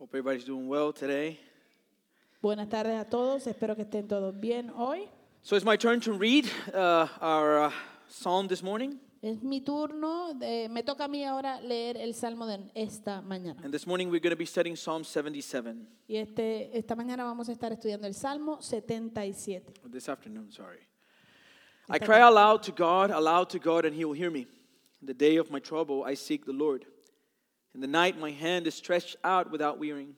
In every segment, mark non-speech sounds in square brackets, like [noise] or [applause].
Hope everybody's doing well today. Buenas tardes a todos, espero que estén todos bien hoy. So it's my turn to read uh, our uh, psalm this morning. Es mi turno, de- me toca a mí ahora leer el Salmo de esta mañana. And this morning we're going to be studying Psalm 77. Y este, esta mañana vamos a estar estudiando el Salmo 77. Or This afternoon, sorry. I cry aloud to God, aloud to God, and he will hear me. In the day of my trouble, I seek the Lord. In the night, my hand is stretched out without wearying.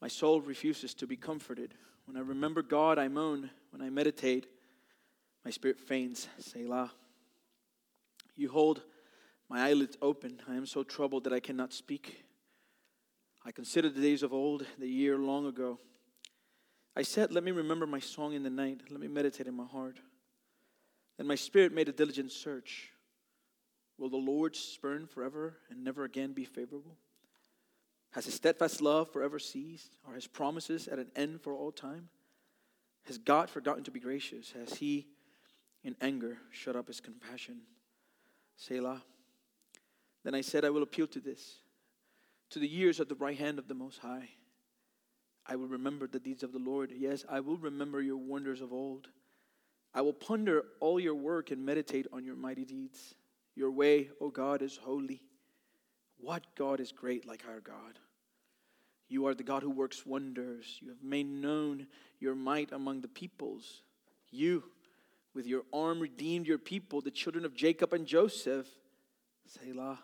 My soul refuses to be comforted. When I remember God, I moan. When I meditate, my spirit faints. Selah. You hold my eyelids open. I am so troubled that I cannot speak. I consider the days of old, the year long ago. I said, Let me remember my song in the night. Let me meditate in my heart. Then my spirit made a diligent search. Will the Lord spurn forever and never again be favorable? Has his steadfast love forever ceased? Are his promises at an end for all time? Has God forgotten to be gracious? Has he, in anger, shut up his compassion? Selah. Then I said, I will appeal to this, to the years of the right hand of the Most High. I will remember the deeds of the Lord. Yes, I will remember your wonders of old. I will ponder all your work and meditate on your mighty deeds. Your way, O God, is holy. What God is great like our God? You are the God who works wonders. You have made known your might among the peoples. You, with your arm, redeemed your people, the children of Jacob and Joseph. Selah.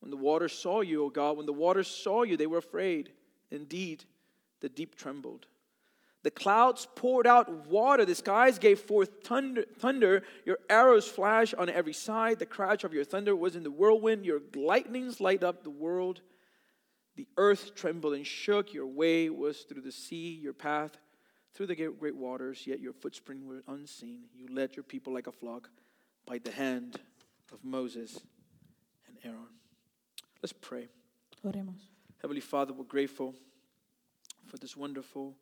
When the waters saw you, O God, when the waters saw you, they were afraid. Indeed, the deep trembled. The clouds poured out water. The skies gave forth thunder, thunder. Your arrows flashed on every side. The crash of your thunder was in the whirlwind. Your lightnings light up the world. The earth trembled and shook. Your way was through the sea, your path through the great great waters, yet your footspring were unseen. You led your people like a flock by the hand of Moses and Aaron. Let's pray. Oremos. Heavenly Father, we're grateful for this wonderful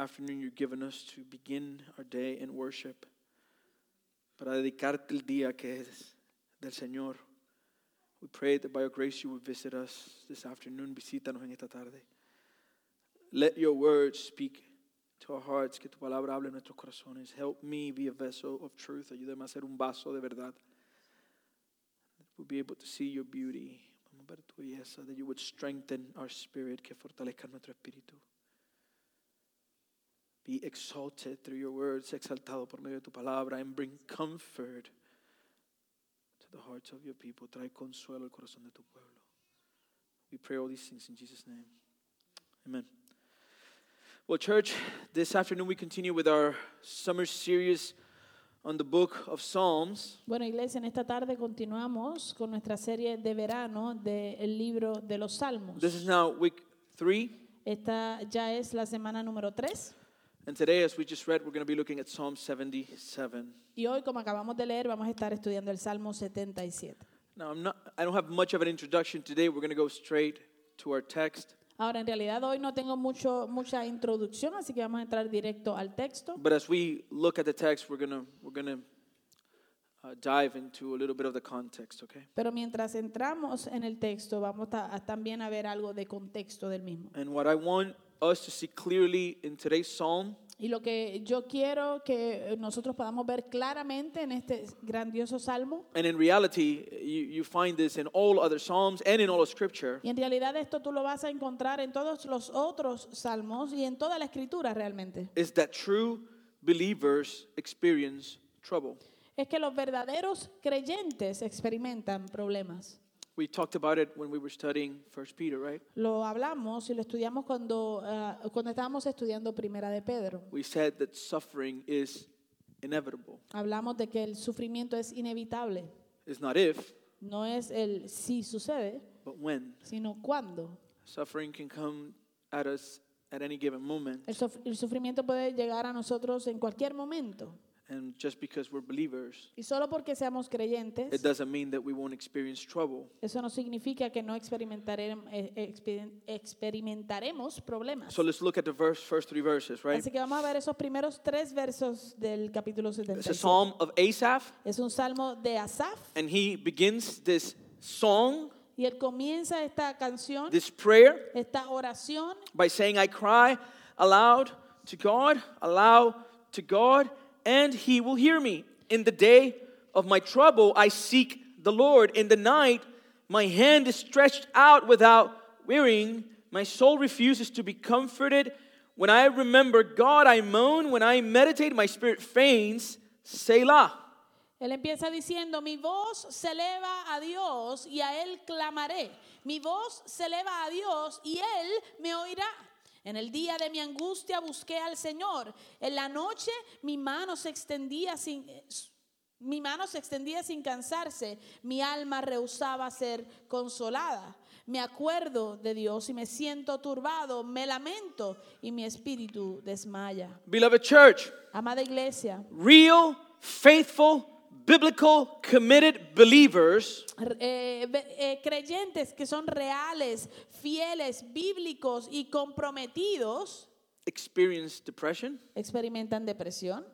afternoon you've given us to begin our day in worship, para dedicarte el día que es del Señor. We pray that by your grace you would visit us this afternoon, visítanos en esta tarde. Let your words speak to our hearts, que tu palabra hable en nuestros corazones. Help me be a vessel of truth. Ayúdame a ser un vaso de verdad. We'll be able to see your beauty. Vamos tu belleza. That you would strengthen our spirit, que fortalezca nuestro espíritu. Be exalted through your words, exaltado por medio de tu palabra, and bring comfort to the hearts of your people. Trae consuelo al corazón de tu pueblo. We pray all these things in Jesus' name. Amen. Well, church, this afternoon we continue with our summer series on the book of Psalms. Bueno, iglesia, en esta tarde continuamos con nuestra serie de verano del libro de los Salmos. This is now week three. Esta ya es la semana número 3. And today, as we just read, we're going to be looking at Psalm 77. Y hoy, como acabamos de leer, vamos a estar estudiando el Salmo 77. Now, I'm not, I don't have much of an introduction today. We're going to go straight to our text. Ahora, en realidad hoy no tengo mucho, mucha introducción, así que vamos a entrar directo al texto. But as we look at the text, we're going to we're going to uh, dive into a little bit of the context, okay? Pero mientras entramos en el texto, vamos a, a también a ver algo de contexto del mismo. And what I want us to see clearly in today's psalm Y lo que yo quiero que nosotros podamos ver claramente en este grandioso salmo, And in reality, you, you find this in all other Psalms and in all of Scripture, y en realidad esto tú lo vas a encontrar en todos los otros salmos y en toda la escritura realmente, is that true believers experience trouble. es que los verdaderos creyentes experimentan problemas. We talked about it when we were studying First Peter, right? Lo hablamos y lo estudiamos cuando, ah, cuando estábamos estudiando Primera de Pedro. We said that suffering is inevitable. Hablamos de que el sufrimiento es inevitable. It's not if, No es el si sucede, but when. sino cuándo. Suffering can come at us at any given moment. El, el sufrimiento puede llegar a nosotros en cualquier momento. And just because we're believers, Y solo porque seamos creyentes, it doesn't mean that we won't experience trouble. eso no significa que no experimentarem- eh, experimentaremos problemas. So let's look at the verse, first three verses, right? Así que vamos a ver esos primeros tres versos del capítulo It's a psalm of Asaph, Es un salmo de Asaf and he begins this song Y él comienza esta canción, this prayer, esta oración, by saying, I cry aloud to God, aloud to God, and He will hear me. In the day of my trouble, I seek the Lord. In the night, my hand is stretched out without wearying. My soul refuses to be comforted. When I remember God, I moan. When I meditate, my spirit faints. Selah. Él empieza diciendo, mi voz se eleva a Dios y a Él clamaré. Mi voz se eleva a Dios y Él me oirá. En el día de mi angustia busqué al Señor. En la noche mi mano se extendía sin... Mi mano se extendía sin cansarse, mi alma rehusaba ser consolada. Me acuerdo de Dios y me siento turbado, me lamento y mi espíritu desmaya. Beloved church, Amada iglesia, real, faithful, biblical, committed believers eh, eh, creyentes que son reales, fieles, bíblicos y comprometidos experience depression, experimentan depresión,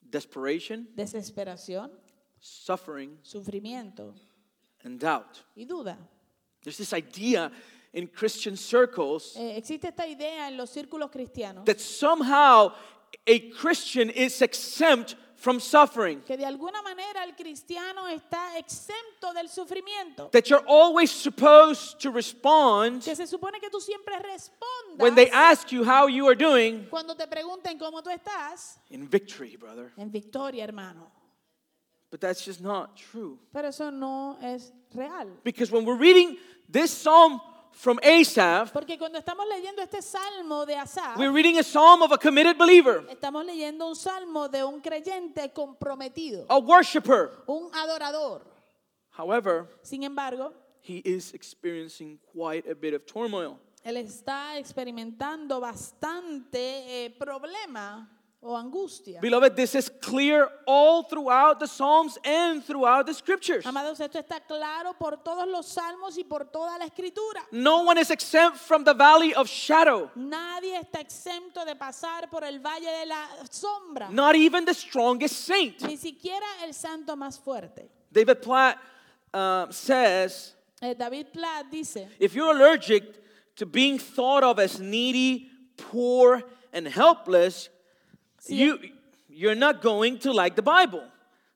desperation, desesperación, suffering, sufrimiento and doubt. y duda. There's this idea in Christian circles Eh, existe esta idea en los círculos cristianos that somehow a Christian is exempt from suffering, que de alguna manera el cristiano está exento del sufrimiento. that you're always supposed to respond Que se supone que tú siempre respondas when they ask you how you are doing cuando te pregunten cómo tú estás in victory, brother. en victoria, hermano. But that's just not true. Pero eso no es real. Because when we're reading this psalm from Asaph, Porque cuando estamos leyendo este salmo de Asaf, we're reading a psalm of a committed believer, estamos leyendo un salmo de un creyente comprometido, a worshiper. un adorador. However, Sin embargo, he is experiencing quite a bit of turmoil. él está experimentando bastante eh, problema o angustia. Beloved, this is clear all throughout the Psalms and throughout the scriptures. Amados, esto está claro por todos los salmos y por toda la escritura. No one is exempt from the valley of shadow, Nadie está exento de pasar por el valle de la sombra, not even the strongest saint. ni siquiera el santo más fuerte. David Platt uh, says Eh, David Platt dice, if you're allergic to being thought of as needy, poor, and helpless, you, you're not going to like the Bible,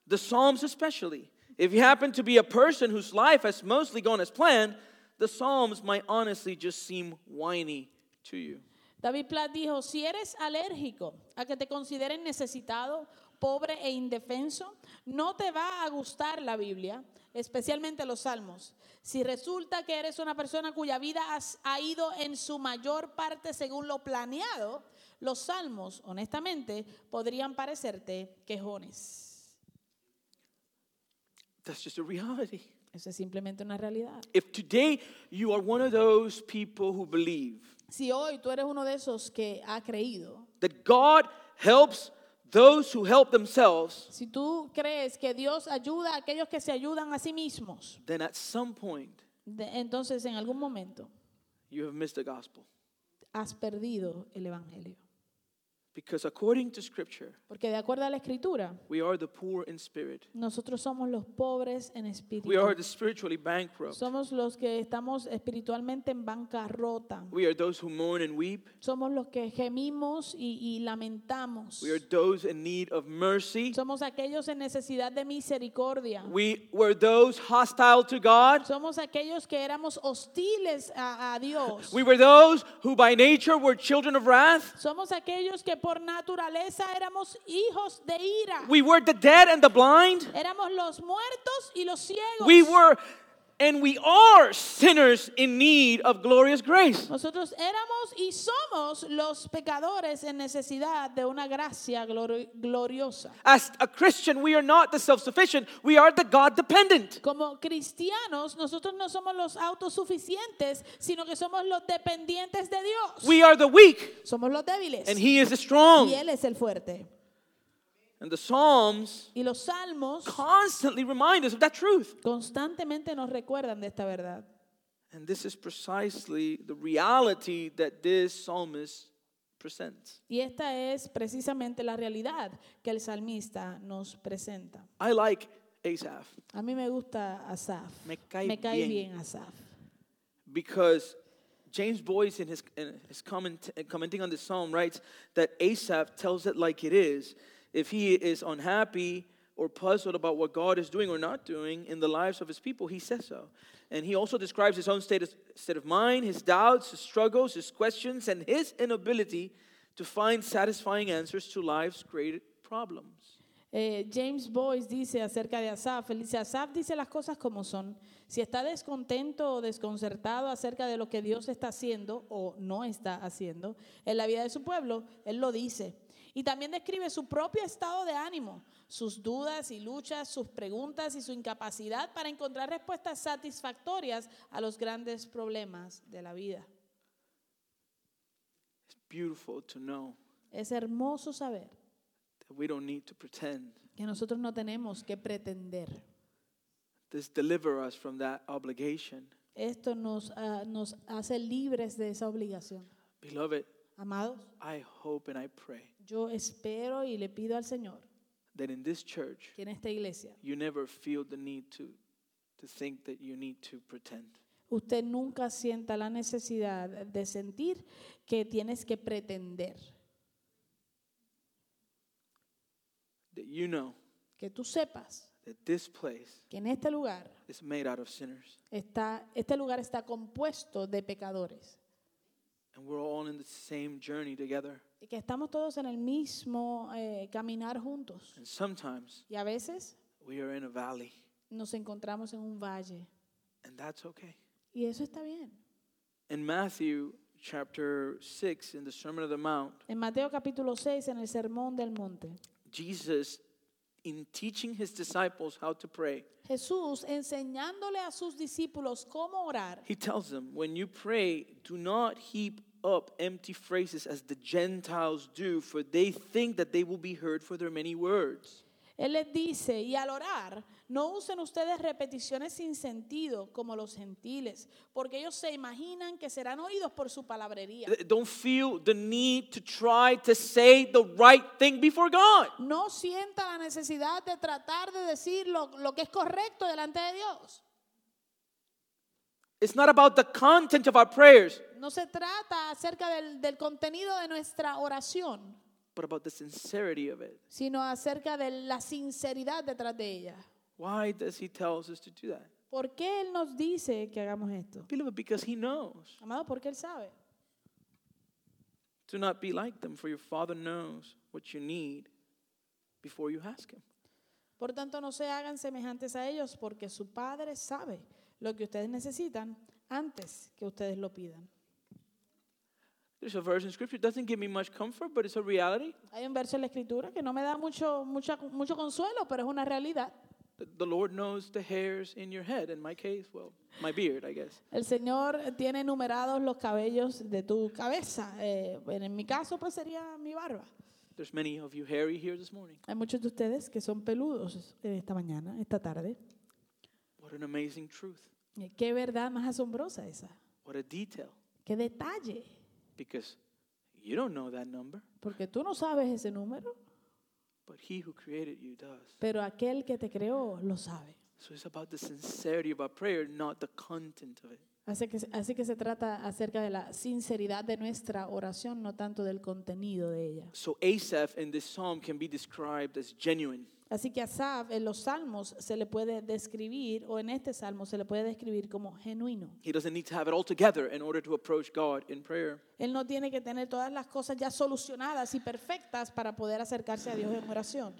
the Psalms especially. If you happen to be a person whose life has mostly gone as planned, the Psalms might honestly just seem whiny to you. David Platt dijo, si eres alérgico a que te consideren necesitado, pobre e indefenso, no te va a gustar la Biblia, especialmente los salmos. Si resulta que eres una persona cuya vida has- ha ido en su mayor parte según lo planeado, los salmos, honestamente, podrían parecerte quejones. That's just a reality. Eso es simplemente una realidad. If today you are one of those people who believe Si hoy tú eres uno de esos que ha creído, that God helps those who help themselves, si tú crees que Dios ayuda a aquellos que se ayudan a sí mismos, then at some point de- entonces en algún momento you have missed the gospel. has perdido el Evangelio. Because according to Scripture, Porque de acuerdo a la Escritura, we are the poor in spirit, nosotros somos los pobres en espíritu. we are the spiritually bankrupt, Somos los que estamos espiritualmente en bancarrota. we are those who mourn and weep, Somos los que gemimos y, y lamentamos. we are those in need of mercy, Somos aquellos en necesidad de misericordia. we were those hostile to God, Somos aquellos que éramos hostiles a, a Dios. we were those who by nature were children of wrath, Somos aquellos que por naturaleza éramos hijos de ira. we were the dead and the blind. Éramos los muertos y los ciegos. We were and we are sinners in need of glorious grace. Nosotros éramos y somos los pecadores en necesidad de una gracia glori- gloriosa. As a Christian, we are not the self sufficient, we are the God dependent. Como cristianos, nosotros no somos los autosuficientes, sino que somos los dependientes de Dios. We are the weak, somos los débiles. and He is the strong. y Él es el fuerte. And the Psalms Y los salmos constantly remind us of that truth. constantemente nos recuerdan de esta verdad. And this is precisely the reality that this psalmist presents. Y esta es precisamente la realidad que el salmista nos presenta. I like Asaph A mí me gusta Asaf. Me cae bien. bien. Asaf. because James Boyce, in his, in his comment, commenting on this psalm, writes that Asaph tells it like it is. If he is unhappy or puzzled about what God is doing or not doing in the lives of his people, he says so. And he also describes his own state of, state of mind, his doubts, his struggles, his questions, and his inability to find satisfying answers to life's great problems. Eh, James Boyce dice acerca de Asaf, él dice, Asaf dice las cosas como son. Si está descontento o desconcertado acerca de lo que Dios está haciendo o no está haciendo en la vida de su pueblo, él lo dice. Y también describe su propio estado de ánimo, sus dudas y luchas, sus preguntas y su incapacidad para encontrar respuestas satisfactorias a los grandes problemas de la vida. It's beautiful to know Es hermoso saber that we don't need to pretend. que nosotros no tenemos que pretender. This deliver us from that obligation. Esto nos, ah, nos hace libres de esa obligación. Beloved, Amados, I hope and I pray yo espero y le pido al Señor that in this church que en esta iglesia you never feel the need to, to think that you need to pretend. usted nunca sienta la necesidad de sentir que tienes que pretender, That you know que tú sepas that this place que en este lugar is made out of sinners está, este lugar está compuesto de pecadores and we're all in the same journey together. Y que estamos todos en el mismo eh, caminar juntos. And sometimes Y a veces we are in a valley, nos encontramos en un valle and that's okay. y eso está bien. In Matthew chapter 6, in the Sermon of the Mount, En Mateo capítulo 6, en el Sermón del Monte, Jesus, in teaching his disciples how to pray, Jesús enseñándole a sus discípulos cómo orar, he tells them, when you pray, do not heap up empty phrases as the Gentiles do, for they think that they will be heard for their many words. Él les dice, y al orar, no usen ustedes repeticiones sin sentido como los gentiles, porque ellos se imaginan que serán oídos por su palabrería. Don't feel the need to try to say the right thing before God. No sienta la necesidad de tratar de decir lo, lo que es correcto delante de Dios. It's not about the content of our prayers, No se trata acerca del, del contenido de nuestra oración, but about the sincerity of it. sino acerca de la sinceridad detrás de ella. Why does he tell us to do that? ¿Por qué Él nos dice que hagamos esto? Beloved, because he knows. Amado, porque Él sabe. Do not be like them, for your Father knows what you need before you ask him. Por tanto, no se hagan semejantes a ellos, porque su Padre sabe lo que ustedes necesitan antes que ustedes lo pidan. There's a verse in Scripture that doesn't give me much comfort, but it's a reality. Hay un verso en la Escritura que no me da mucho, mucha- mucho consuelo, pero es una realidad. The- The Lord knows the hairs in your head. In my case, well, my beard, I guess. El Señor tiene numerados los cabellos de tu cabeza. Eh, en mi caso, pues sería mi barba. There's many of you hairy here this morning. Hay muchos de ustedes que son peludos esta mañana, esta tarde. What an amazing truth. Eh, Qué verdad más asombrosa esa. What a detail. Qué detalle. Because you don't know that number, Porque tú no sabes ese número, but He who created you does. pero aquel que te creó lo sabe. So it's about the sincerity of our prayer, not the content of it. Así que, así que se trata acerca de la sinceridad de nuestra oración, no tanto del contenido de ella. So Asaph in this psalm can be described as genuine. Así que Asaf en los salmos se le puede describir, o en este salmo se le puede describir como genuino. He doesn't need to have it all together in order to approach God in prayer. Él no tiene que tener todas las cosas ya solucionadas y perfectas para poder acercarse a Dios en oración.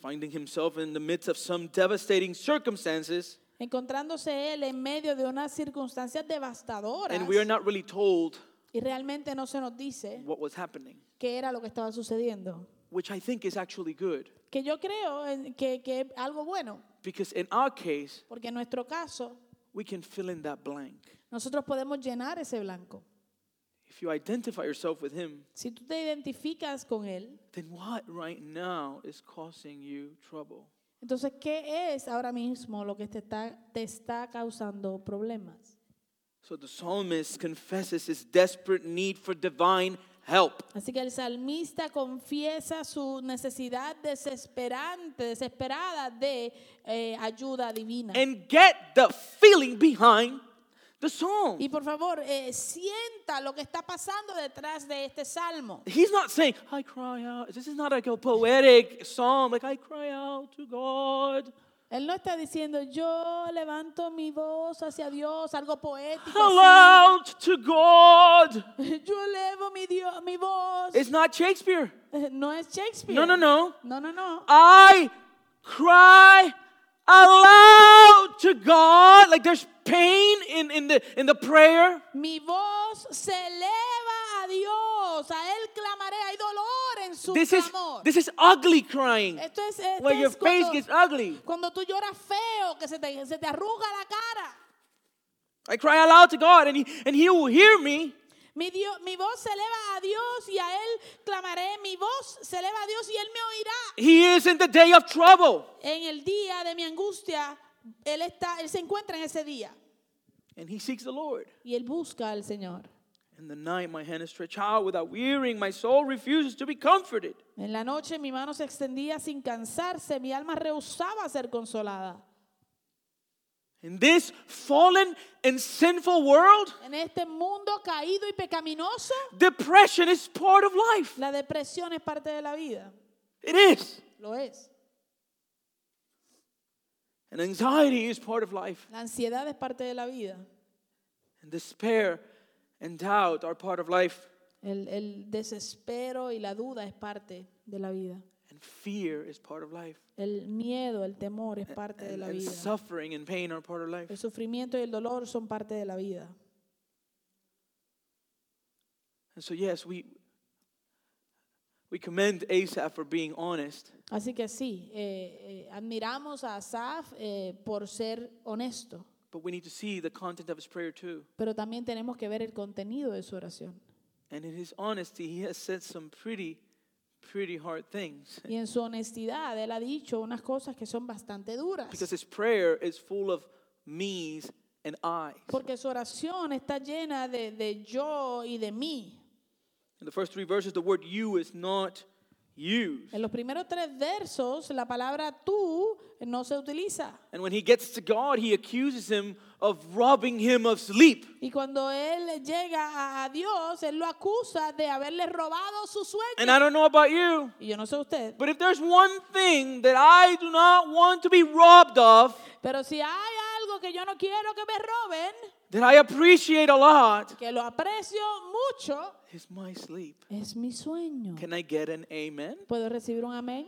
Finding himself in the midst of some devastating circumstances, Encontrándose él en medio de unas circunstancias devastadoras and we are not really told y realmente no se nos dice what was happening, qué era lo que estaba sucediendo. which I think is actually good. Que yo creo que, algo bueno, Because in our case, porque en nuestro caso we can fill in that blank. nosotros podemos llenar ese blanco. If you identify yourself with Him, Si tú te identificas con él, then what right now is causing you trouble? Entonces, ¿qué es ahora mismo lo que te está, te está causando problemas? So the psalmist confesses his desperate need for divine help. Así que el salmista confiesa su necesidad desesperante, desesperada de eh, ayuda divina. And get the feeling behind the song. Y por favor, eh, sienta lo que está pasando detrás de este salmo. He's not saying, I cry out. This is not like a poetic psalm, like I cry out to God. Él no está diciendo, yo levanto mi voz hacia Dios, algo poético. Aloud to God. así. [laughs] Yo elevo mi, Dios, mi voz. It's not Shakespeare. [laughs] No es Shakespeare. No, no, no. No, no, no. I cry aloud to God. Like there's pain in, in, the, in the prayer. Mi voz se eleva a Dios, a Él clamaré, hay dolor en su This is, clamor. this is ugly crying. Esto es, esto Where your es face gets ugly. cuando tú lloras feo, que se te, se te arruga la cara. I cry aloud to God and he, and he will hear me. Mi, Dios, mi voz se eleva a Dios y a Él clamaré. Mi voz se eleva a Dios y Él me oirá. He is in the day of trouble. En el día de mi angustia, Él, está, él se encuentra en ese día And he seeks the Lord. y Él busca al Señor. In the night, my hand is stretched out without wearying. My soul refuses to be comforted. En la noche mi mano se extendía sin cansarse, mi alma rehusaba ser consolada. In this fallen and sinful world, En este mundo caído y pecaminoso, depression is part of life. la depresión es parte de la vida. It is. Lo es. And anxiety is part of life. La ansiedad es parte de la vida. And despair and doubt are part of life. El, el desespero y la duda es parte de la vida. Fear is part of life. El miedo, el temor es parte de la and vida. suffering and pain are part of life. El sufrimiento y el dolor son parte de la vida. And so, yes, we, we commend Asaph for being honest. Así que sí, eh, eh, admiramos a Asaf eh, por ser honesto, But we need to see the content of his prayer too. pero también tenemos que ver el contenido de su oración. And in his honesty, he has said some pretty, pretty hard things. Y en su honestidad, él ha dicho unas cosas que son bastante duras. Because his prayer is full of me's and I's. Porque su oración está llena de, de yo y de mí. In the first three verses, the word you is not used. En los primeros tres versos, la palabra tú no se utiliza. And when he gets to God, he accuses him of robbing him of sleep. Y cuando él llega a, Dios, él lo acusa de haberle robado su sueño. And I don't know about you, Y yo no sé usted, but if there's one thing that I do not want to be robbed of, pero si hay algo que yo no quiero que me roben, that I appreciate a lot, que lo aprecio mucho, is my sleep. es mi sueño. Can I get an amen? ¿Puedo recibir un amén?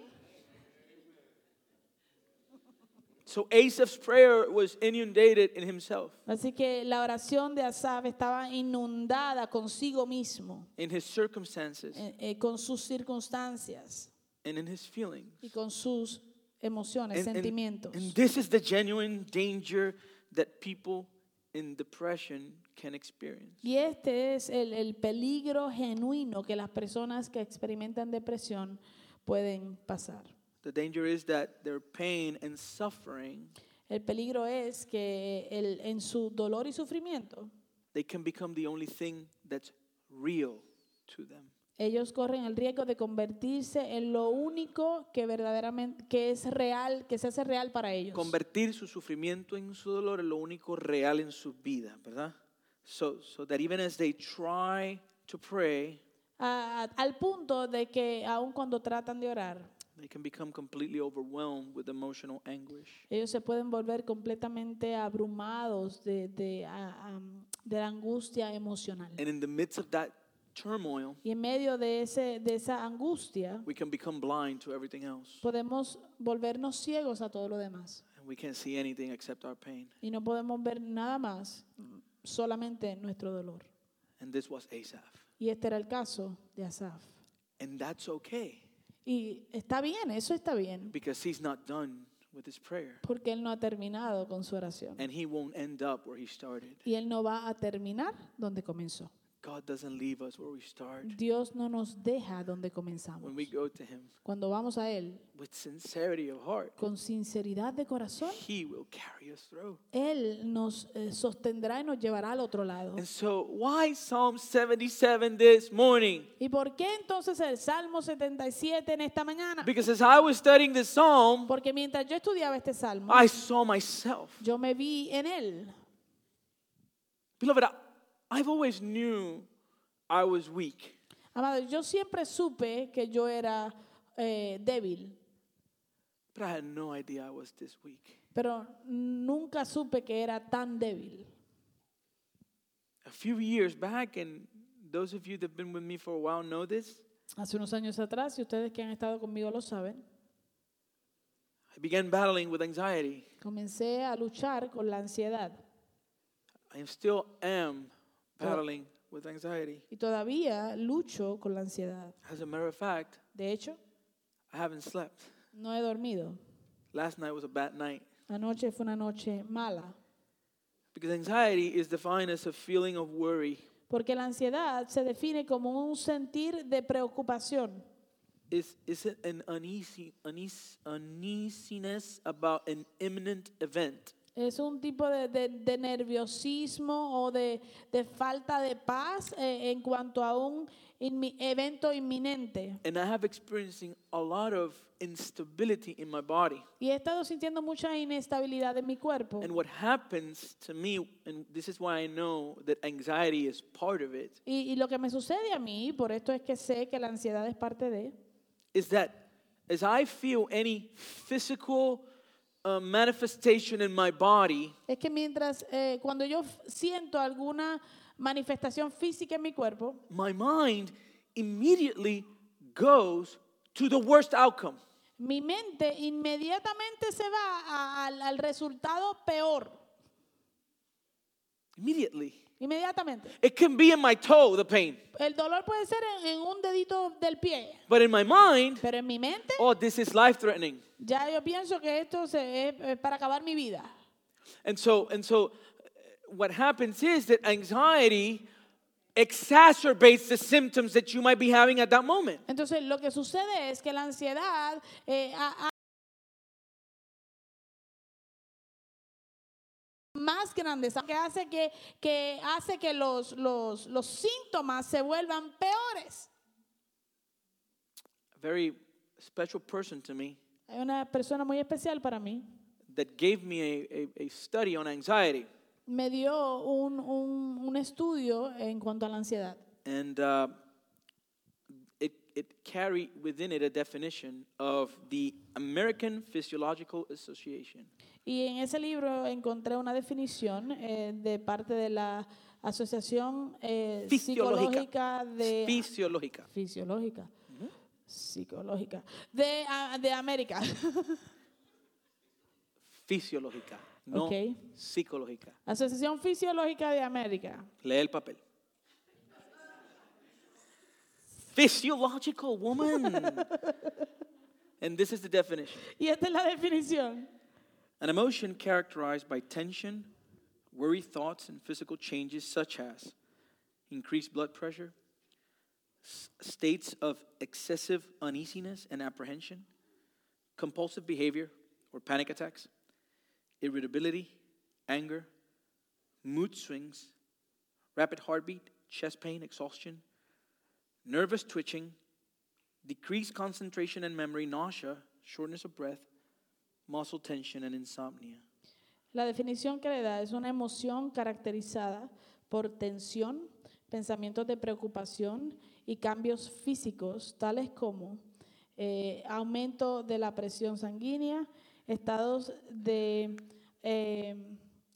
So Asaph's prayer was inundated in himself, Así que la oración de Asaf estaba inundada consigo mismo, in his circumstances, eh, eh, con sus circunstancias and in his feelings. y con sus emociones, And, and- sentimientos. and this is the genuine danger that people in depression can experience. Y este es el, el peligro genuino que las personas que experimentan depresión pueden pasar. The danger is that their pain and suffering El peligro es que el- en su dolor y sufrimiento they can become the only thing that's real to them. ellos corren el riesgo de convertirse en lo único que verdaderamente que es real, que se hace real para ellos. Convertir su sufrimiento en su dolor es lo único real en su vida, ¿verdad? So, so that even as they try to pray, A- a- al punto de que aun cuando tratan de orar, they can become completely overwhelmed with emotional anguish. ellos se pueden volver completamente abrumados de, de, a- am, de la angustia emocional. And in the midst of that turmoil, Y en medio de, ese, de esa angustia, we can become blind to everything else. podemos volvernos ciegos a todo lo demás. And we can't see anything except our pain. Y no podemos ver nada más, solamente nuestro dolor. And this was Asaph. Y este era el caso de Asaf. And that's okay Y está bien, eso está bien, because he's not done with his prayer. porque él no ha terminado con su oración. And he won't end up where he started. Y él no va a terminar donde comenzó. God doesn't leave us where we start. Dios no nos deja donde comenzamos. When we go to Him Cuando vamos a Él with sincerity of heart, con sinceridad de corazón, He will carry us through. Él nos eh, sostendrá y nos llevará al otro lado. And so, why Psalm 77 this morning? ¿Y por qué entonces el Salmo 77 en esta mañana? Because as I was studying this psalm, Porque mientras yo estudiaba este salmo, I saw myself. yo me vi en él. Beloved, I- I've always knew I was weak. Amado, yo siempre supe que yo era eh, débil, But I had no idea I was this weak. pero nunca supe que era tan débil. A few years back, and those of you that have been with me for a while know this, Hace unos años atrás, y ustedes que han estado conmigo lo saben, I began battling with anxiety. comencé a luchar con la ansiedad. I still am battling with anxiety. Y todavía lucho con la ansiedad. As a matter of fact, De hecho, I haven't slept. no he dormido. Last night was a bad night. Anoche fue una noche mala. Because anxiety is defined as a feeling of worry. Porque la ansiedad se define como un sentir de preocupación. It's, it's an uneasy, uneas, uneasiness about an imminent event. Es un tipo de, de- de nerviosismo o de, de falta de paz eh, en cuanto a un inmi- evento inminente. And I have experiencing a lot of instability in my body. Y he estado sintiendo mucha inestabilidad en mi cuerpo. And what happens to me, and this is why I know that anxiety is part of it, Y, y lo que me sucede a mí, por esto es que sé que la ansiedad es parte de, is that as I feel any physical uh, manifestation in my body, es que mientras, eh, cuando yo siento alguna manifestación física en mi cuerpo, my mind immediately goes to the worst outcome. mi mente inmediatamente se va a- al, al resultado peor. Immediately. Inmediatamente. It can be in my toe, the pain. El dolor puede ser en, en un dedito del pie, But in my mind, pero en mi mente oh, this is life threatening. ya yo pienso que esto se- es, para acabar mi vida. And so, and so, uh, what happens is that anxiety exacerbates the symptoms that you might be having at that moment. Entonces lo que sucede es que la ansiedad eh, ha- más grandes, que hace que, que hace que los, los, los síntomas se vuelvan peores. A very special person to me Hay una persona muy especial para mí. that gave me a, a, a study on anxiety. Me dio un, un, un estudio en cuanto a la ansiedad. And uh, it, carried within it a definition of the American Physiological Association. Y en ese libro encontré una definición eh, de parte de la Asociación eh, Fisiológica. Psicológica de... Fisiológica. Fisiológica. Psicológica. De, ah, de América. [laughs] Fisiológica, no Ok. psicológica. Asociación Fisiológica de América. Lee el papel. Physiological woman. [laughs] and this is the definition Y esta es la definición. an emotion characterized by tension, worry thoughts, and physical changes such as increased blood pressure, s- states of excessive uneasiness and apprehension, compulsive behavior or panic attacks, irritability, anger, mood swings, rapid heartbeat, chest pain, exhaustion, nervous twitching, decreased concentration and memory, nausea, shortness of breath, muscle tension, and insomnia. La definición que le da es una emoción caracterizada por tensión, pensamientos de preocupación y cambios físicos, tales como eh, aumento de la presión sanguínea, estados de eh,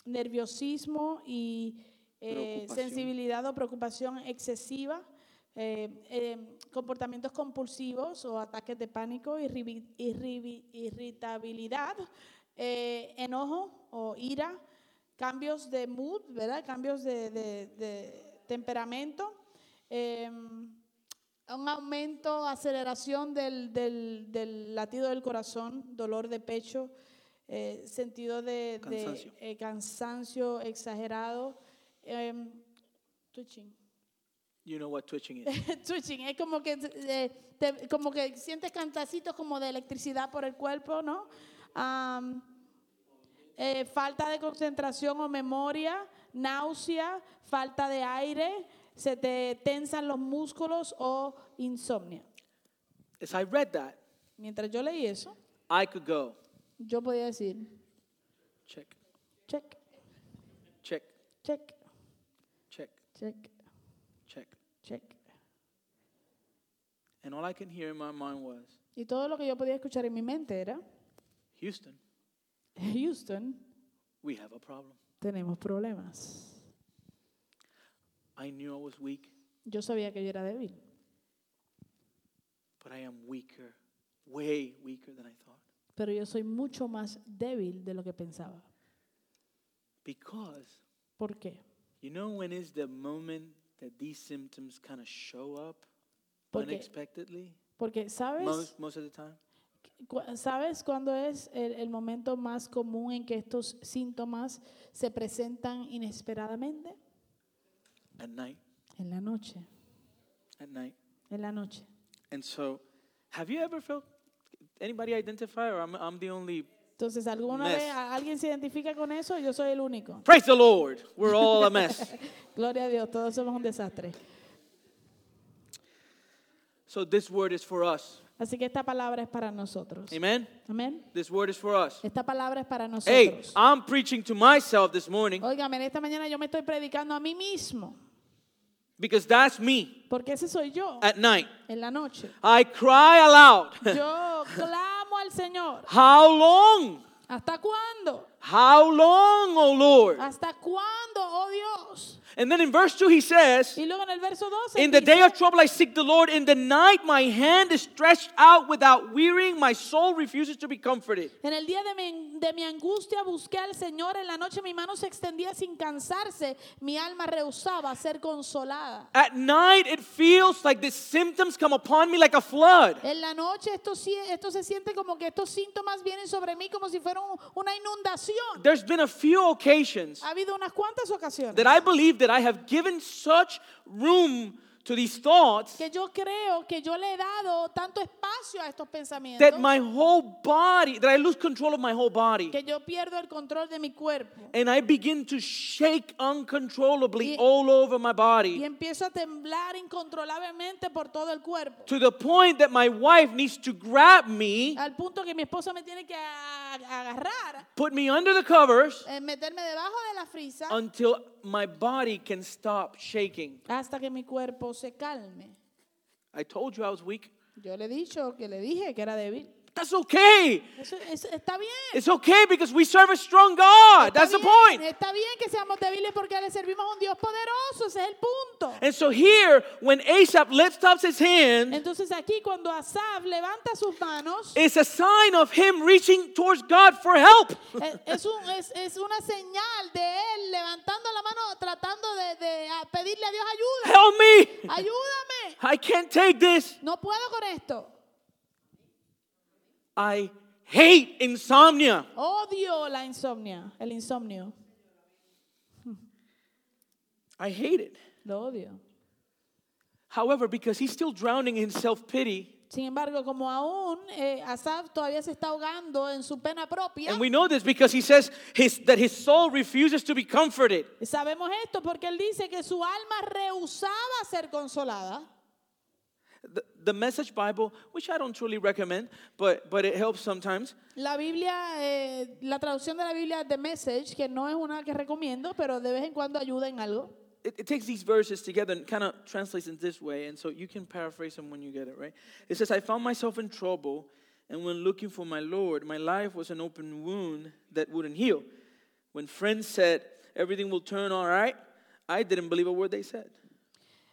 nerviosismo y eh, sensibilidad o preocupación excesiva, eh, eh, comportamientos compulsivos o ataques de pánico, irritabilidad, eh, enojo o ira, cambios de mood, ¿verdad? Cambios de, de- de temperamento, eh, un aumento, aceleración del, del- del latido del corazón, dolor de pecho, sentido de, de, Cansancio. eh, cansancio exagerado, em, twitching. You know what twitching is. [laughs] Twitching, es como que, eh, te- como que sientes cantacitos como de electricidad por el cuerpo, ¿no? Am, eh, falta de concentración o memoria, náusea, falta de aire, se te tensan los músculos o insomnio. As I read that, Mientras yo leí eso, I could go yo podía decir, check, check, check, check, check, check, check. Check. And all I can hear in my mind was Y todo lo que yo podía escuchar en mi mente era, Houston, Houston, we have a problem. tenemos problemas. I knew I was weak, Yo sabía que yo era débil. but I am weaker, way weaker than I thought. pero yo soy mucho más débil de lo que pensaba. Because, ¿Por qué? you know, when is the moment that these symptoms kind of show up Porque- unexpectedly? Porque sabes, Most, most of the time? sabes cuándo es el, el momento más común en que estos síntomas se presentan inesperadamente? At night, En la noche, at night. en la noche. And so, have you ever felt, anybody identify or I'm, I'm the only? Entonces, ¿alguna Mess. vez alguien se identifica con eso? Yo soy el único. Praise the Lord, we're all a mess. [laughs] Gloria a Dios, todos somos un desastre. So this word is for us. Así que esta palabra es para nosotros. Amen? Amén. This word is for us. Esta palabra es para Hey, nosotros. I'm preaching to myself this morning Óigame, esta mañana yo me estoy predicando a mí mismo, because that's me porque ese soy yo at night. en la noche. I cry aloud. Yo [laughs] clamo al Señor. How long? ¿Hasta cuándo? How long, O Lord? ¿Hasta cuándo, oh Dios? And then in verse 2 he says, Y luego en el verso 12 In the day of trouble I seek the Lord. In the night my hand is stretched out without wearying. My soul refuses to be comforted. en el día de mi, de mi angustia busqué al Señor, en la noche mi mano se extendía sin cansarse, mi alma rehusaba ser consolada. At night it feels like the symptoms come upon me like a flood. En la noche esto, esto se siente como que estos síntomas vienen sobre mí como si fuera un- una inundación. There's been a few occasions Ha habido unas cuantas ocasiones that I believe that I have given such room to these thoughts que yo creo que yo le he dado tanto espacio a estos pensamientos that my whole body, that I lose control of my whole body. que yo pierdo el control de mi cuerpo And I begin to shake uncontrollably Y- all over my y body empiezo a temblar incontrolablemente por todo el cuerpo. to the point that my wife needs to grab me, Al punto que mi esposa me tiene que agarrar, put me under the covers eh, meterme debajo de la frisa until my body can stop shaking. hasta que mi cuerpo se calme. I told you I was weak. Yo le he dicho que le dije que era débil. That's okay. Eso, eso está bien. It's okay because we serve a strong God. Está That's the bien, point. Está bien que seamos débiles porque le servimos a un Dios poderoso. Ese es el punto. And so here, when Asaph lifts up his hand, Entonces aquí cuando Asaf levanta sus manos, it's a sign of him reaching towards God for help. es, es un- es- es una señal de él levantando la mano, tratando de, de, pedirle a Dios ayuda. Help me. Ayúdame. I can't take this. No puedo con esto. I hate insomnia. Odio la insomnia, el insomnio. I hate it. Lo odio. However, because he's still drowning in self pity, Sin embargo, como aún eh, Asaf todavía se está ahogando en su pena propia, and we know this because he says his, that his soul refuses to be comforted. sabemos esto porque él dice que su alma rehusaba ser consolada. The, the Message Bible, which I don't truly recommend, but, but it helps sometimes, La Biblia, eh, la traducción de la Biblia The Message, que no es una que recomiendo, pero de vez en cuando ayuda en algo. it, it takes these verses together and kind of translates in this way. And so you can paraphrase them when you get it, right? It says, I found myself in trouble, and when looking for my Lord, my life was an open wound that wouldn't heal. When friends said, everything will turn all right, I didn't believe a word they said.